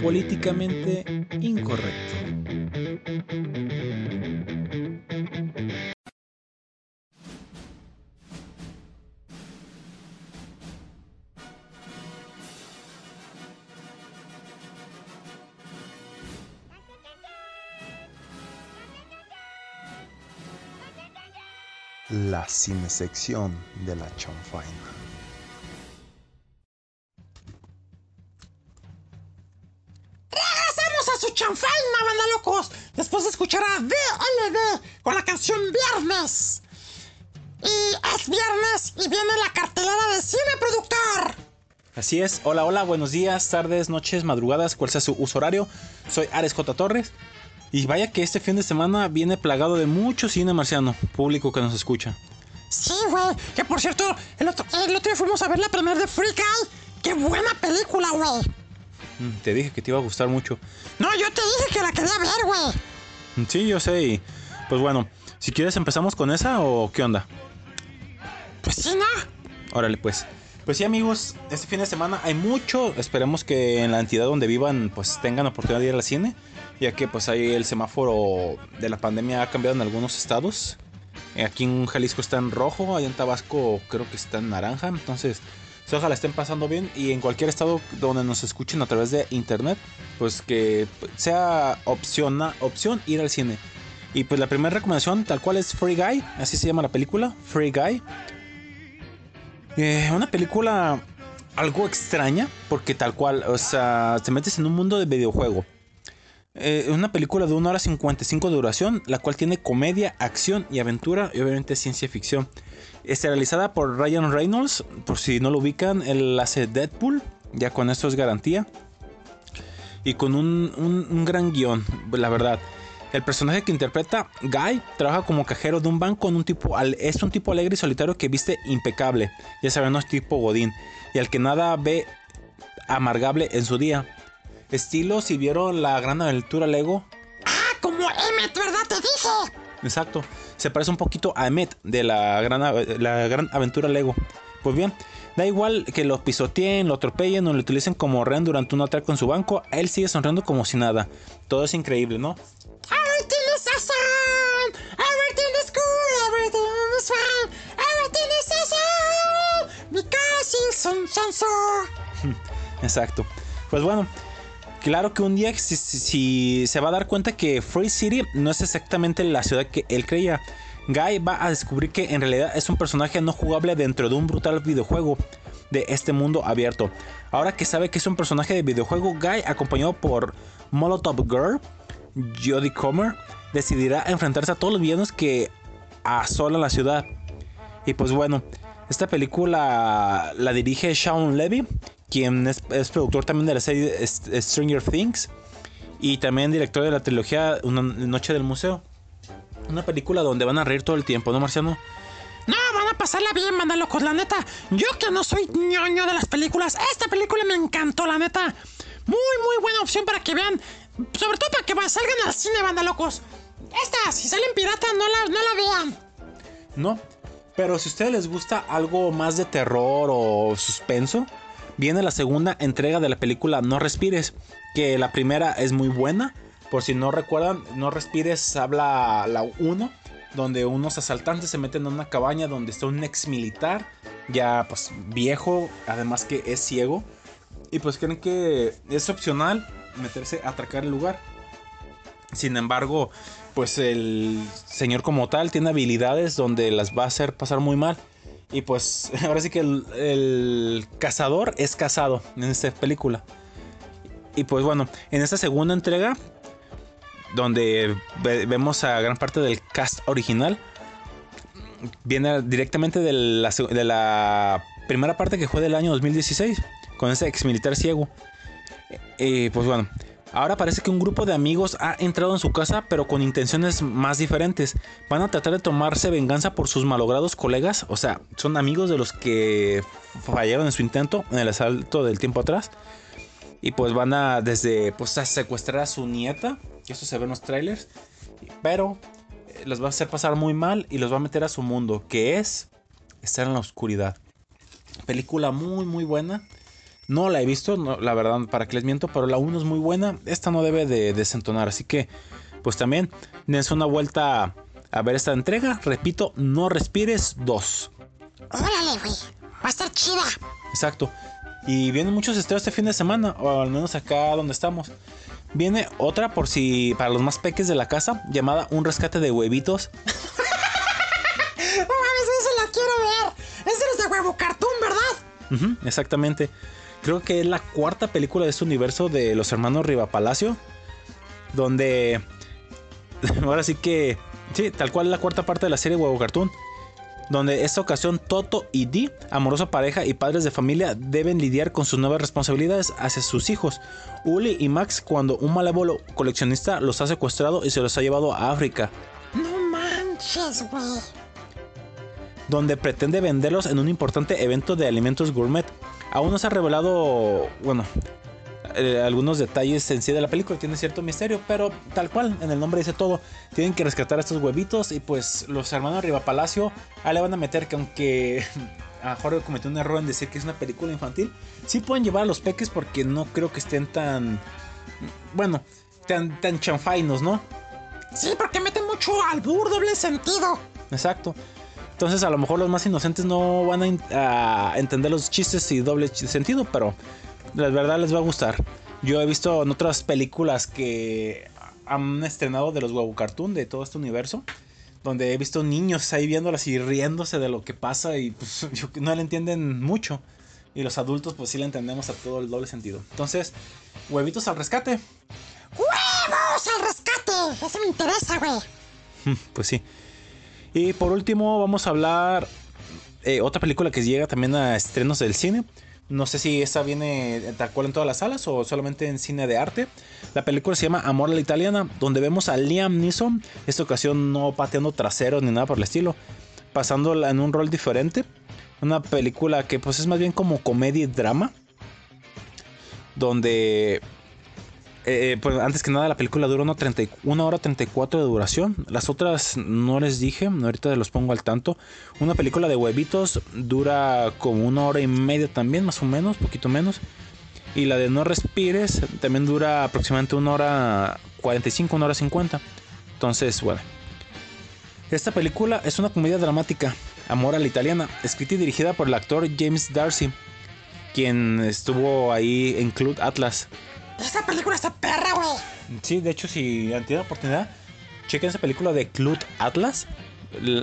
Políticamente incorrecto. La cinesección de la chanfaina. Canción Viernes. Y es viernes y viene la cartelera de cine productor. Así es. Hola, hola, buenos días, tardes, noches, madrugadas, cual sea su uso horario. Soy Ares J. Torres. Y vaya que este fin de semana viene plagado de mucho cine marciano, público que nos escucha. Sí, güey. Que por cierto, el otro, el otro día fuimos a ver la primera de Free Guy. ¡Qué buena película, güey! Mm, Te dije que te iba a gustar mucho. No, yo te dije que la quería ver, güey. Mm, Sí, yo sé. y, Pues bueno, si quieres empezamos con esa o qué onda. Pues sí, ¿no? Órale, pues. Pues sí, amigos, este fin de semana hay mucho. Esperemos que en la entidad donde vivan, pues tengan oportunidad de ir al cine. Ya que pues ahí el semáforo de la pandemia ha cambiado en algunos estados. Eh, Aquí en Jalisco está en rojo, allá en Tabasco creo que está en naranja. Entonces, pues, ojalá estén pasando bien. Y en cualquier estado donde nos escuchen a través de internet, pues que sea opción, opción ir al cine. Y pues la primera recomendación, tal cual es Free Guy, así se llama la película, Free Guy. Eh, una película algo extraña, porque tal cual, o sea, te metes en un mundo de videojuego. Eh, una película de 1 hora 55 de duración, la cual tiene comedia, acción y aventura, y obviamente ciencia ficción. Está realizada por Ryan Reynolds, por si no lo ubican, él hace Deadpool, ya con esto es garantía. Y con un, un- un gran guion, la verdad. El personaje que interpreta, Guy, trabaja como cajero de un banco en un tipo, es un tipo alegre y solitario que viste impecable. Ya saben, no es tipo Godín. Y al que nada ve amargable en su día. Estilo, si vieron la gran aventura Lego. Ah, como Emmet, ¿verdad? Te dije. Exacto. Se parece un poquito a Emmet de la gran, la gran aventura Lego. Pues bien, da igual que lo pisoteen, lo atropellen o lo utilicen como rehén durante un atraco en su banco, él sigue sonriendo como si nada. Todo es increíble, ¿no? Exacto. Pues bueno, claro que un día si se va a dar cuenta que Free City no es exactamente la ciudad que él creía. Guy va a descubrir que en realidad es un personaje no jugable dentro de un brutal videojuego de este mundo abierto. Ahora que sabe que es un personaje de videojuego, Guy, acompañado por Molotov Girl, Jodie Comer, decidirá enfrentarse a todos los villanos que asolan la ciudad. Y pues bueno, esta película la dirige Sean Levy, quien es, es productor también de la serie Stranger Things y también director de la trilogía Una Noche del Museo. Una película donde van a reír todo el tiempo, ¿no, Marciano? No, van a pasarla bien, banda locos, la neta. Yo que no soy ñoño de las películas, esta película me encantó, la neta. Muy, muy buena opción para que vean. Sobre todo para que salgan al cine, banda locos. Esta, si salen piratas, no la, no la vean. No. Pero si a ustedes les gusta algo más de terror o suspenso, viene la segunda entrega de la película No Respires. Que la primera es muy buena. Por si no recuerdan, No Respires habla la 1. Donde unos asaltantes se meten en una cabaña donde está un ex militar. Ya pues viejo. Además que es ciego. Y pues creen que es opcional meterse a atracar el lugar. Sin embargo, pues el señor como tal tiene habilidades donde las va a hacer pasar muy mal. Y pues ahora sí que el, cazador es cazado en esta película. Y pues bueno, en esta segunda entrega, donde ve- vemos a gran parte del cast original, viene directamente de la, de la primera parte que fue del año 2016, con ese ex militar ciego. Y pues bueno, ahora parece que un grupo de amigos ha entrado en su casa, pero con intenciones más diferentes. Van a tratar de tomarse venganza por sus malogrados colegas, o sea, son amigos de los que fallaron en su intento en el asalto del tiempo atrás. Y pues van a desde pues a secuestrar a su nieta, que eso se ve en los trailers, pero eh, los va a hacer pasar muy mal y los va a meter a su mundo, que es estar en la oscuridad. Película muy muy buena. No la he visto, no, la verdad, para que les miento, pero la 1 es muy buena. Esta no debe de desentonar, así que, pues también, dense una vuelta a ver esta entrega. Repito, no respires 2. Órale, güey. Va a estar chida. Exacto. Y vienen muchos estrenos este fin de semana, o al menos acá donde estamos. Viene otra por si, para los más peques de la casa, llamada Un rescate de huevitos. No mames, esa la quiero ver. Es de los de huevo cartoon, ¿verdad? Exactamente. Creo que es la cuarta película de este universo de los hermanos Riva Palacio. Donde. Ahora sí que. Sí, tal cual es la cuarta parte de la serie Huevo Cartoon. Donde esta ocasión Toto y Dee, amorosa pareja y padres de familia, deben lidiar con sus nuevas responsabilidades hacia sus hijos. Uli y Max, cuando un malévolo coleccionista los ha secuestrado y se los ha llevado a África. No manches, güey. donde pretende venderlos en un importante evento de alimentos gourmet. Aún no se ha revelado, bueno, eh, algunos detalles en sí de la película, tiene cierto misterio, pero tal cual, en el nombre dice todo. Tienen que rescatar a estos huevitos y pues los hermanos Riva Palacio ahí le van a meter que aunque a Jorge cometió un error en decir que es una película infantil, sí pueden llevar a los peques porque no creo que estén tan, bueno, tan, tan chanfainos, ¿no? Sí, porque mete mucho albur, doble sentido. Exacto. Entonces a lo mejor los más inocentes no van a, entender los chistes y doble sentido, pero la verdad les va a gustar. Yo he visto en otras películas que han estrenado de los huevo cartoon de todo este universo, donde he visto niños ahí viéndolas y riéndose de lo que pasa y pues no le entienden mucho. Y los adultos pues sí le entendemos a todo el doble sentido. Entonces, huevitos al rescate. ¡Huevos al rescate! Eso me interesa, güey. Pues sí. Y por último vamos a hablar eh, otra película que llega también a estrenos del cine. No sé si esta viene tal cual en todas las salas o solamente en cine de arte. La película se llama Amor a la Italiana, donde vemos a Liam Neeson, esta ocasión no pateando traseros ni nada por el estilo, pasándola en un rol diferente. Una película que pues es más bien como comedia y drama, donde eh, pues antes que nada la película dura una, 30 y- una hora 34 de duración. Las otras no les dije, ahorita los pongo al tanto. Una película de huevitos dura como una hora y media también, más o menos, poquito menos. Y la de No Respires también dura aproximadamente una hora 45, una hora 50. Entonces, bueno. Esta película es una comedia dramática, Amor a la Italiana, escrita y dirigida por el actor James Darcy, quien estuvo ahí en Club Atlas. Esta película está perra, güey. Sí, de hecho, si han tenido oportunidad, chequen esa película de Clut Atlas. La,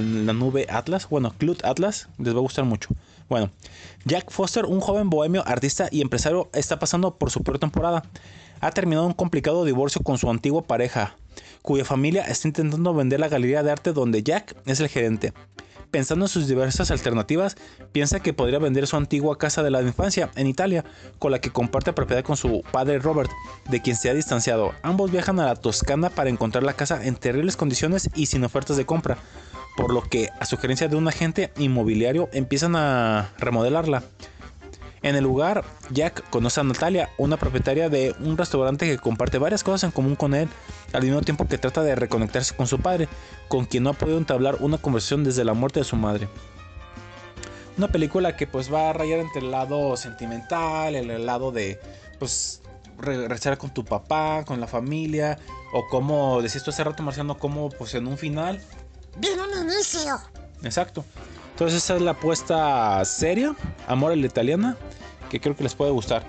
la nube Atlas. Bueno, Clut Atlas. Les va a gustar mucho. Bueno, Jack Foster, un joven bohemio, artista y empresario, está pasando por su peor temporada. Ha terminado un complicado divorcio con su antigua pareja. Cuya familia está intentando vender la galería de arte donde Jack es el gerente. Pensando en sus diversas alternativas, piensa que podría vender su antigua casa de la infancia en Italia, con la que comparte propiedad con su padre Robert, de quien se ha distanciado. Ambos viajan a la Toscana para encontrar la casa en terribles condiciones y sin ofertas de compra, por lo que, a sugerencia de un agente inmobiliario, empiezan a remodelarla. En el lugar, Jack conoce a Natalia, una propietaria de un restaurante que comparte varias cosas en común con él, al mismo tiempo que trata de reconectarse con su padre, con quien no ha podido entablar una conversación desde la muerte de su madre. Una película que pues va a rayar entre el lado sentimental, el, lado de pues regresar con tu papá, con la familia, o como decías tú hace rato Marciano, como pues en un final Viene un inicio. Exacto. Entonces esa es la apuesta seria, Amor a la Italiana, que creo que les puede gustar.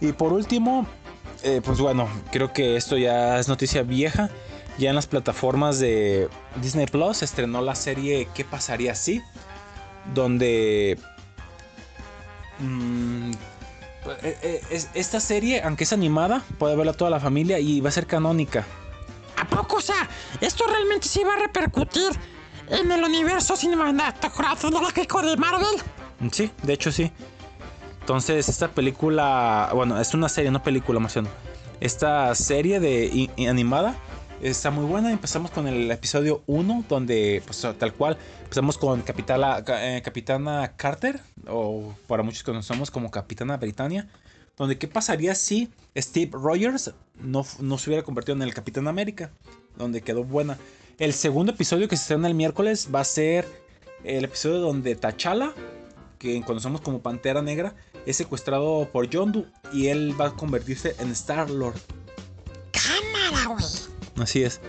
Y por último, eh, pues bueno, creo que esto ya es noticia vieja. Ya en las plataformas de Disney Plus estrenó la serie ¿Qué pasaría si? Donde... mm, eh, eh, es- esta serie, aunque es animada, puede verla toda la familia y va a ser canónica. ¿A poco? O sea, esto realmente sí va a repercutir en el universo cinematográfico de Marvel. Sí, de hecho sí. Entonces, esta película, bueno, es una serie, no película, Marciano. Esta serie de animada está muy buena. Empezamos con el episodio 1, donde, pues tal cual, empezamos con Capitana, Ca- eh, Capitana Carter, o para muchos conocemos como Capitana Britannia. Donde, ¿qué pasaría si Steve Rogers no, no se hubiera convertido en el Capitán América? Donde quedó buena. El segundo episodio que se estrena el miércoles va a ser el episodio donde T'Challa, que conocemos como Pantera Negra, es secuestrado por Yondu y él va a convertirse en Star Lord. Cámara, güey. Así es.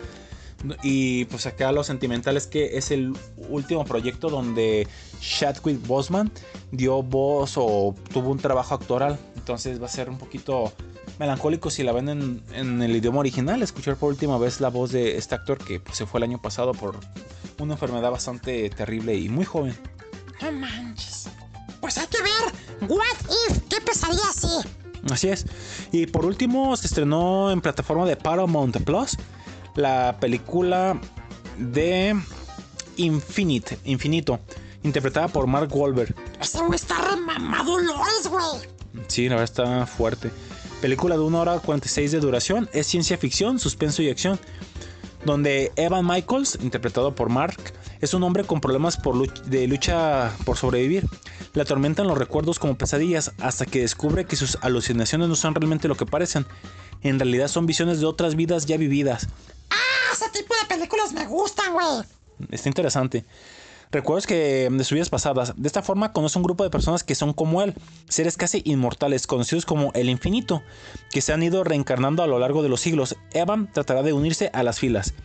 Y pues acá lo sentimental es que es el último proyecto donde Chadwick Boseman dio voz o tuvo un trabajo actoral. Entonces va a ser un poquito melancólico si la ven en, en el idioma original. Escuchar por última vez la voz de este actor que pues, se fue el año pasado por una enfermedad bastante terrible y muy joven. No manches. Pues hay que ver. What if? ¿Qué pesaría así? Así es. Y por último, se estrenó en plataforma de Paramount Plus la película de Infinite, Infinito, interpretada por Mark Wahlberg. Ese güey está remamado, lo es, güey. Sí, la verdad está fuerte. Película de 1 hora 46 de duración, es ciencia ficción, suspenso y acción. Donde Evan Michaels, interpretado por Mark, es un hombre con problemas por de lucha por sobrevivir. Le atormentan los recuerdos como pesadillas hasta que descubre que sus alucinaciones no son realmente lo que parecen. En realidad son visiones de otras vidas ya vividas. Ah, ese tipo de películas me gustan, güey. Está interesante. Recuerdos que de sus vidas pasadas. De esta forma conoce un grupo de personas que son como él, seres casi inmortales, conocidos como el infinito, que se han ido reencarnando a lo largo de los siglos. Evan tratará de unirse a las filas.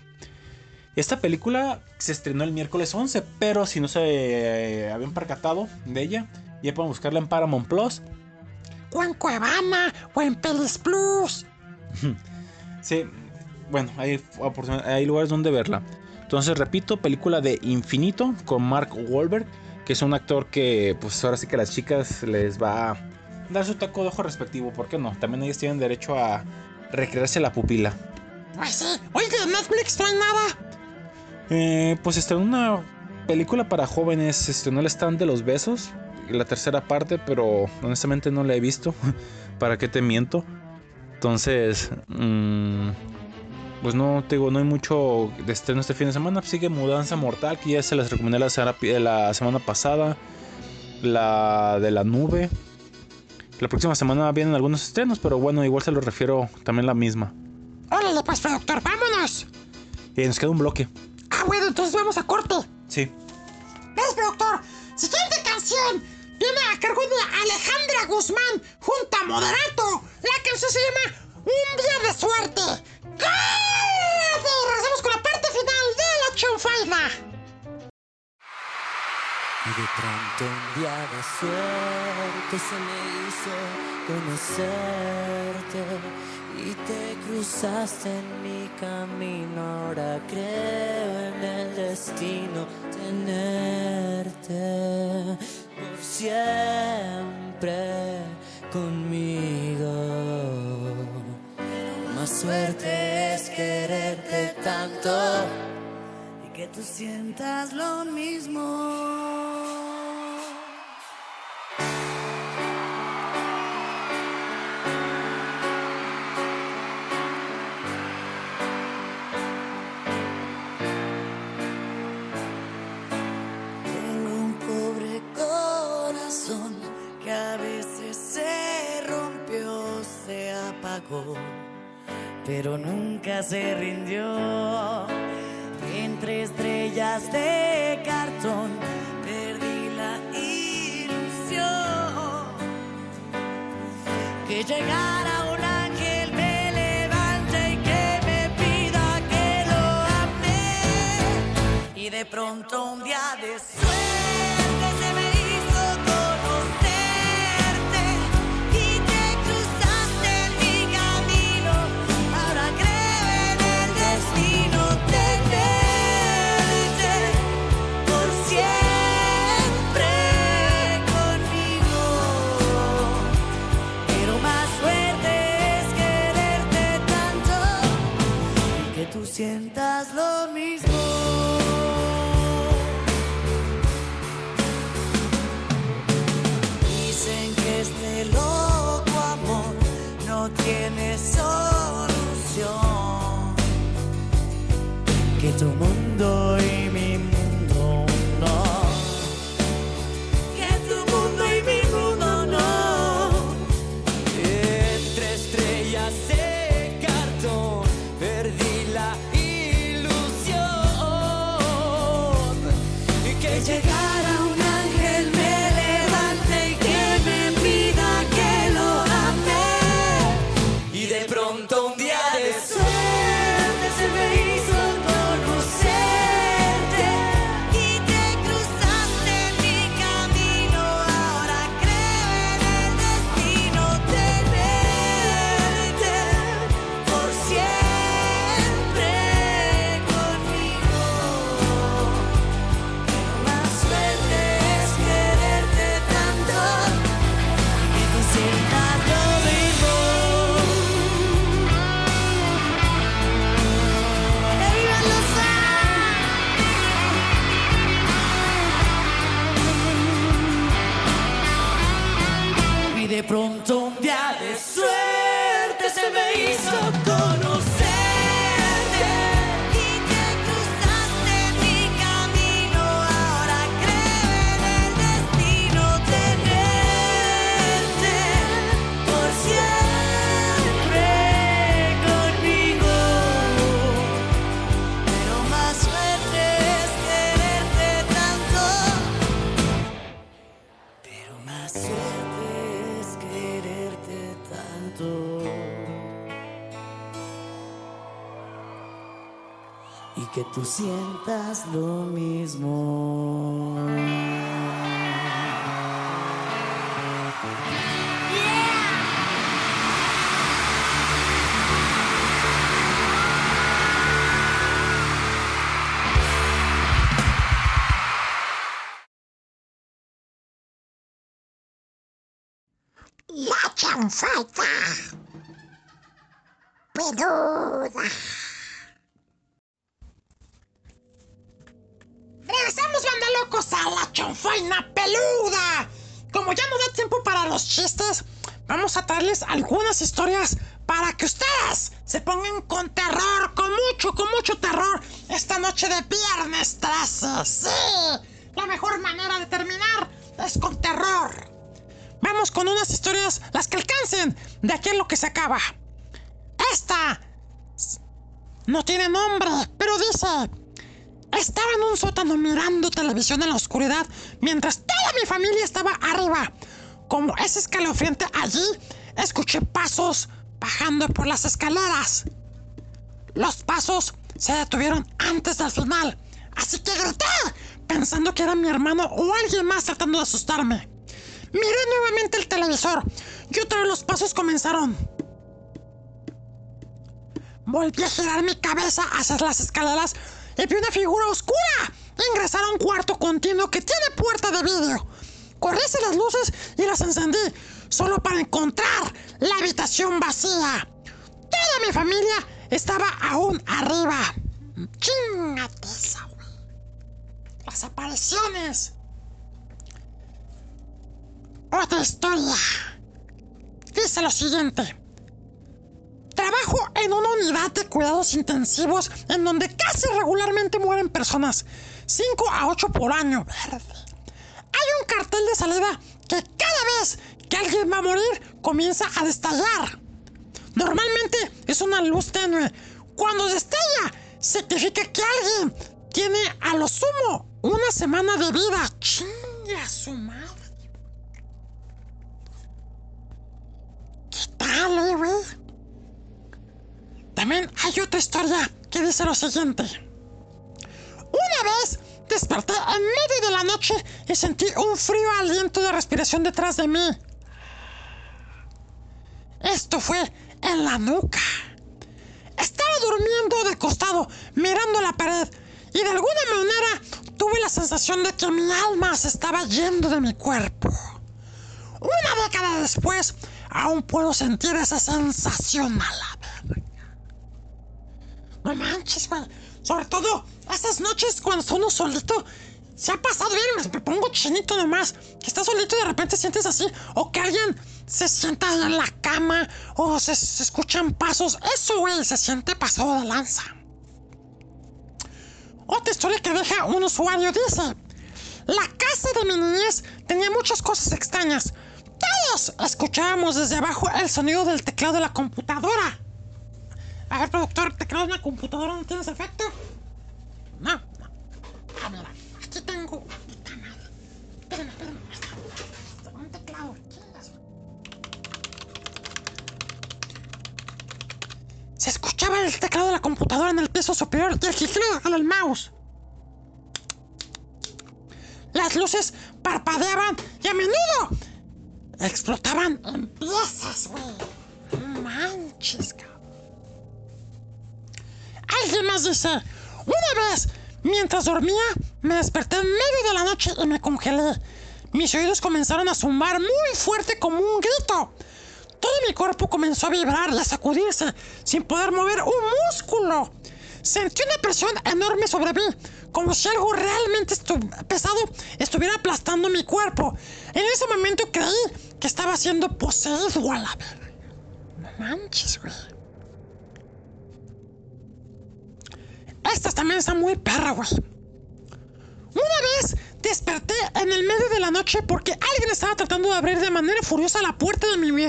Esta película se estrenó el miércoles 11, pero si no se eh, habían percatado de ella, ya pueden buscarla en Paramount Plus. O en Cuevana, o en Pelis Plus. Sí, bueno, hay lugares donde verla. Entonces, repito, película de Infinito con Mark Wahlberg, que es un actor que, pues ahora sí que a las chicas les va a dar su taco de ojo respectivo, ¿por qué no? También ellos tienen derecho a recrearse la pupila. Pues sí. Oye, de Netflix no hay nada. Eh, pues estrenó una película para jóvenes, se estrenó el stand de los besos, la tercera parte, pero honestamente no la he visto. ¿Para qué te miento? Entonces, mm, pues no te digo, no hay mucho de estreno este fin de semana. Sigue Mudanza Mortal, que ya se las recomendé la semana, la semana pasada. La de la nube. La próxima semana vienen algunos estrenos, pero bueno, igual se los refiero también la misma. Órale, pues, productor, vámonos. Y nos queda un bloque. Ah, bueno, entonces vamos a corte. Sí. ¿Ves, productor? Siguiente canción viene a cargo de Alejandra Guzmán junto a Moderato. La canción se llama Un día de suerte. ¡Cállate! Regresamos con la parte final de la chunfaina. Y de pronto un día de suerte se me hizo conocerte y te cruzaste en mi camino. Ahora creo en el destino tenerte por siempre conmigo. Más suerte es quererte tanto y que tú sientas lo mismo. Un pobre corazón que a veces se rompió, se apagó, pero nunca se rindió. Entre estrellas de cartón perdí la ilusión que llegara un ángel me levante y que me pida que lo ame. Y de pronto un día de suerte y Chanfeta. Peluda. Regresamos, banda locos, a la chanfaina peluda. Como ya no da tiempo para los chistes, vamos a traerles algunas historias para que ustedes se pongan con terror, con mucho, con mucho terror, esta noche de viernes 13. Sí, la mejor manera de terminar es con terror. Vamos con unas historias, las que alcancen, de aquí en lo que se acaba. Esta no tiene nombre, pero dice... Estaba en un sótano mirando televisión en la oscuridad mientras toda mi familia estaba arriba. Como es escalofriante allí, escuché pasos bajando por las escaleras. Los pasos se detuvieron antes del final, así que grité, pensando que era mi hermano o alguien más tratando de asustarme. Miré nuevamente el televisor y otra vez los pasos comenzaron. Volví a girar mi cabeza hacia las escaleras y vi una figura oscura ingresar a un cuarto continuo que tiene puerta de vidrio. Corrí hacia las luces y las encendí, solo para encontrar la habitación vacía. Toda mi familia estaba aún arriba. Chingate esa. Las apariciones. Otra historia. Dice lo siguiente. Trabajo en una unidad de cuidados intensivos en donde casi regularmente mueren personas. 5 a 8 por año. Hay un cartel de salida que cada vez que alguien va a morir comienza a destallar. Normalmente es una luz tenue. Cuando destella, significa que alguien tiene a lo sumo una semana de vida. Chinga su madre. También hay otra historia que dice lo siguiente. Una vez desperté en medio de la noche y sentí un frío aliento de respiración detrás de mí. Esto fue en la nuca. Estaba durmiendo de costado, mirando la pared, y de alguna manera tuve la sensación de que mi alma se estaba yendo de mi cuerpo. Una década después, aún puedo sentir esa sensación a la verga. No manches, güey. Sobre todo, esas noches cuando está solito, se ha pasado bien, me pongo chinito nomás. Que estás solito y de repente sientes así, o que alguien se sienta en la cama, o se, se escuchan pasos. Eso, güey, se siente pasado de lanza. Otra historia que deja un usuario dice: La casa de mi niñez tenía muchas cosas extrañas. Escuchábamos desde abajo el sonido del teclado de la computadora. A ver, productor, ¿teclado de una computadora no tienes efecto? No, no. Ah, aquí tengo. Un teclado. Se escuchaba el teclado de la computadora en el piso superior y el gigileo del mouse. Las luces parpadeaban y a menudo explotaban en piezas, güey. Manches, cabrón. Alguien más dice, una vez, mientras dormía, me desperté en medio de la noche y me congelé. Mis oídos comenzaron a zumbar muy fuerte como un grito. Todo mi cuerpo comenzó a vibrar y a sacudirse sin poder mover un músculo. Sentí una presión enorme sobre mí, como si algo realmente pesado estuviera aplastando mi cuerpo. En ese momento creí que estaba siendo poseído a la verga. No manches, güey. Esta también está muy perra, güey. Una vez desperté en el medio de la noche porque alguien estaba tratando de abrir de manera furiosa la puerta de mi, mi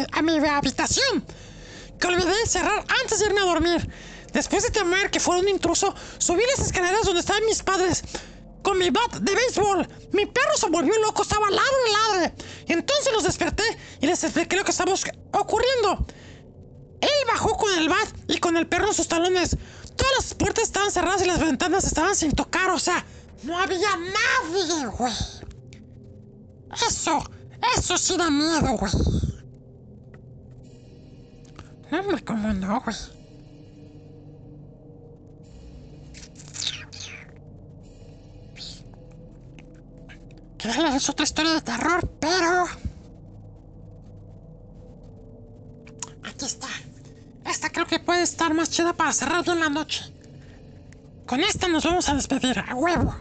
habitación. Que olvidé cerrar antes de irme a dormir. Después de temer que fuera un intruso, subí las escaleras donde estaban mis padres. Con mi bat de béisbol. Mi perro se volvió loco, estaba ladre ladre. Entonces los desperté y les expliqué lo que estaba ocurriendo. Él bajó con el bat y con el perro en sus talones. Todas las puertas estaban cerradas y las ventanas estaban sin tocar, o sea, no había nadie, güey. Eso, eso sí da miedo, güey. No, cómo no, güey. Es otra historia de terror, pero... Aquí está. Esta creo que puede estar más chida para cerrar bien la noche. Con esta nos vamos a despedir, a huevo.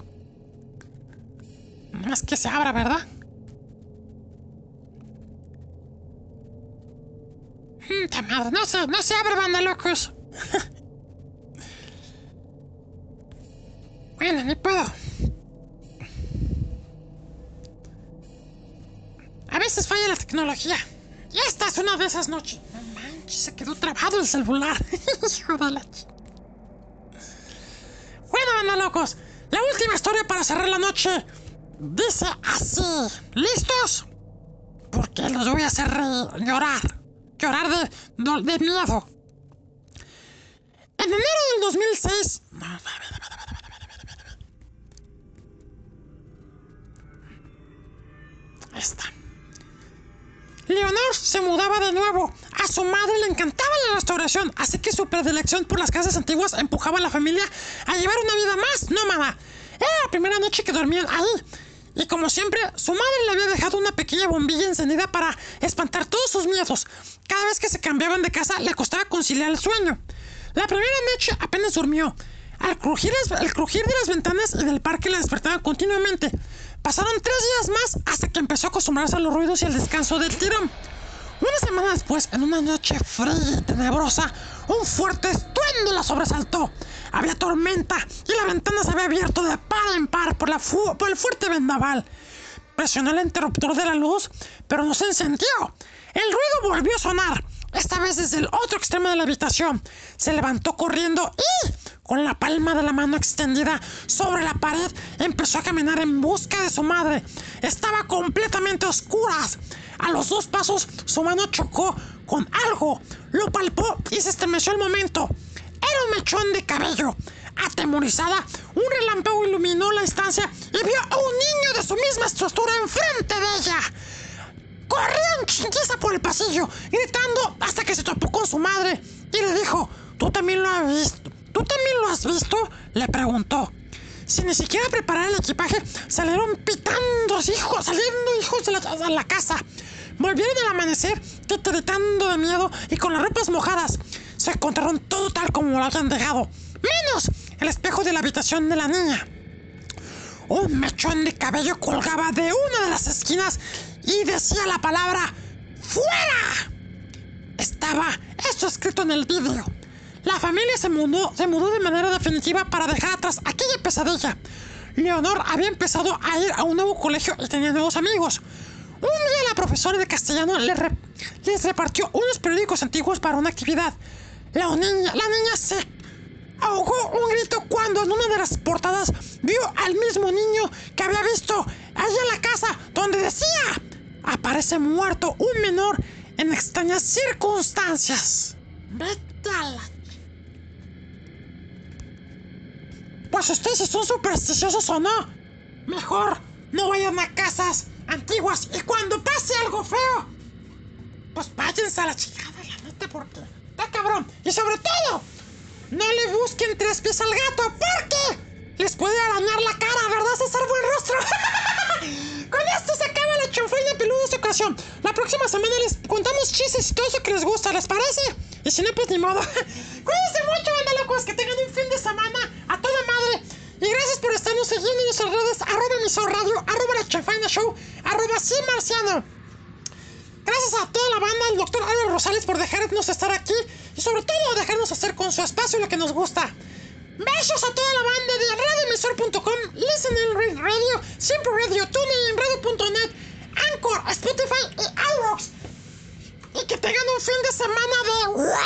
Es que se abra, ¿verdad? Mm, ta madre, no se, no se abre, banda locos. bueno, ni puedo. A veces falla la tecnología. Y esta es una de esas noches. No manches, se quedó trabado el celular. Hijo de la ch... Bueno, banda locos. La última historia para cerrar la noche dice así. ¿Listos? Porque los voy a hacer llorar. Llorar de, miedo. En enero del 2006... No, está. Leonor se mudaba de nuevo. A su madre le encantaba la restauración, así que su predilección por las casas antiguas empujaba a la familia a llevar una vida más nómada. Era la primera noche que dormían ahí. Y como siempre, su madre le había dejado una pequeña bombilla encendida para espantar todos sus miedos. Cada vez que se cambiaban de casa le costaba conciliar el sueño. La primera noche apenas durmió. Al crujir, crujir de las ventanas y del parque la despertaba continuamente. Pasaron tres días más hasta que empezó a acostumbrarse a los ruidos y al descanso del tirón. Una semana después, en una noche fría y tenebrosa, un fuerte estruendo la sobresaltó. Había tormenta y la ventana se había abierto de par en par por, por el fuerte vendaval. Presionó el interruptor de la luz, pero no se encendió. El ruido volvió a sonar, esta vez desde el otro extremo de la habitación. Se levantó corriendo y, con la palma de la mano extendida sobre la pared, empezó a caminar en busca de su madre. Estaba completamente a oscuras. A los dos pasos, su mano chocó con algo. Lo palpó y se estremeció al momento. Era un mechón de cabello. Atemorizada, un relámpago iluminó la estancia y vio a un niño de su misma estructura enfrente de ella. Corrió en chinguiza por el pasillo, gritando hasta que se topó con su madre y le dijo, ¿tú también lo has visto? ¿Tú también lo has visto? Le preguntó. Sin ni siquiera preparar el equipaje, salieron pitando hijos, saliendo hijos de la, casa. Volvieron al amanecer, titiritando de miedo y con las ropas mojadas. Se encontraron todo tal como lo habían dejado, menos el espejo de la habitación de la niña. Un mechón de cabello colgaba de una de las esquinas y decía la palabra ¡Fuera! Estaba esto escrito en el vídeo. La familia se mudó, se mudó de manera definitiva para dejar atrás aquella pesadilla. Leonor había empezado a ir a un nuevo colegio y tenía nuevos amigos. Un día la profesora de castellano les repartió unos periódicos antiguos para una actividad. La niña, la niña se ahogó un grito cuando en una de las portadas vio al mismo niño que había visto allá en la casa donde decía aparece muerto un menor en extrañas circunstancias. Vete a la... Pues ustedes si son supersticiosos o no, mejor no vayan a casas antiguas y cuando pase algo feo, pues váyanse a la chingada, la neta, porque está cabrón. Y sobre todo, no le busquen tres pies al gato porque les puede arañar la cara, ¿verdad, César Buen Rostro? Con esto se acaba la chonfreña peluda de esta ocasión. La próxima semana les contamos chistes y todo eso que les gusta, ¿les parece? Y si no, pues ni modo. Cuídense mucho, banda locos, que tengan un fin de semana a toda madre. Y gracias por estarnos siguiendo en nuestras redes, arroba emisor radio, arroba la chanfaina show, arroba sí marciano. Gracias a toda la banda, al doctor Álvaro Rosales por dejarnos estar aquí y sobre todo dejarnos hacer con su espacio lo que nos gusta. Besos a toda la banda de radioemisor.com, Listen Radio, Siempre Radio, TuneIn Radio.net, Anchor, Spotify y iVoox. Y que tengan un fin de semana de huevos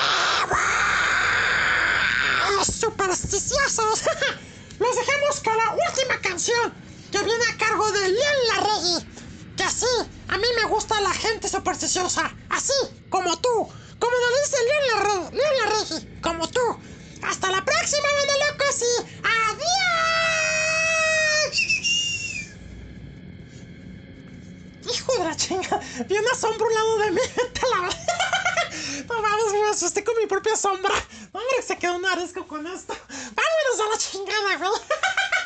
supersticiosos. Los dejamos con la última canción que viene a cargo de Leon Larregui. Que así, a mí me gusta la gente supersticiosa. Así, como tú. Como lo dice Leon Leon Larregui, como tú. Hasta la próxima, banda locos y adiós. Hijo de la chinga, vi una sombra un lado de mí. La No mames, me asusté con mi propia sombra. Hombre, se quedó un arisco con esto. Vámonos a la chingada, güey.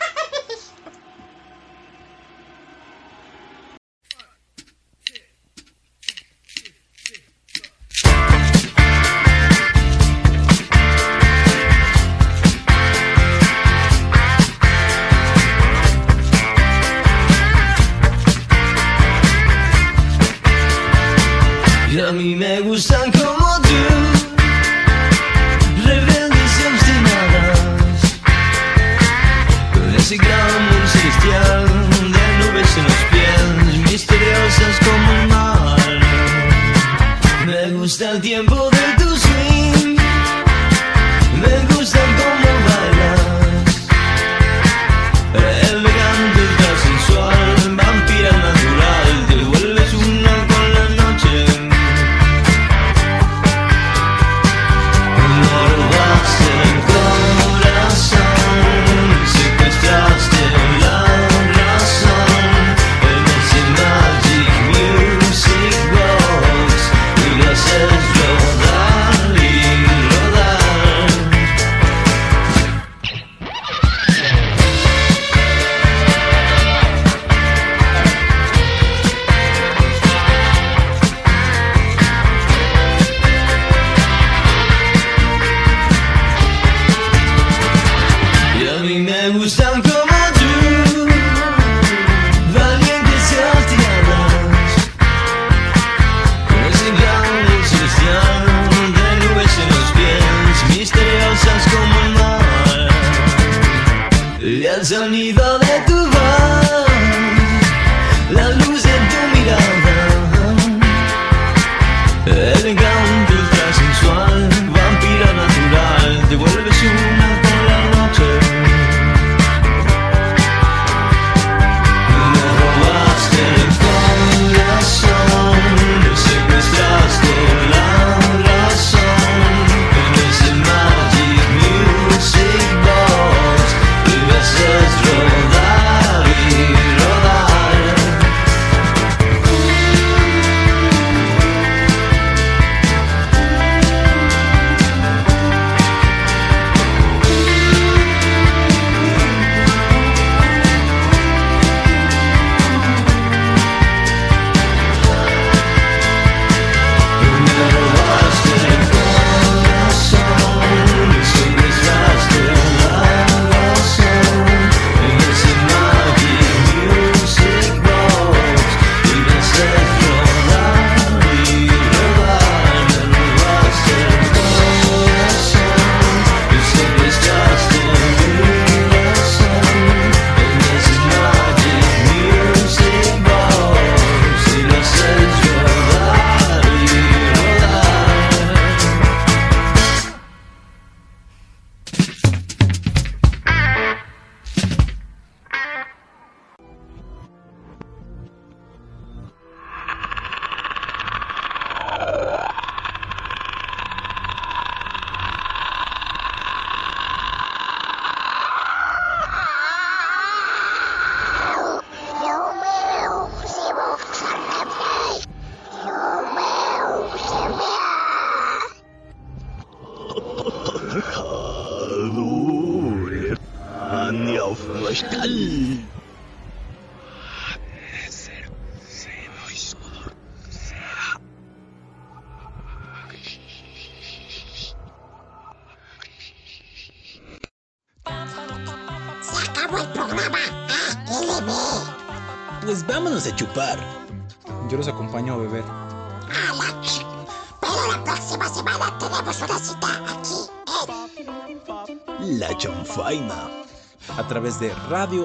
Radio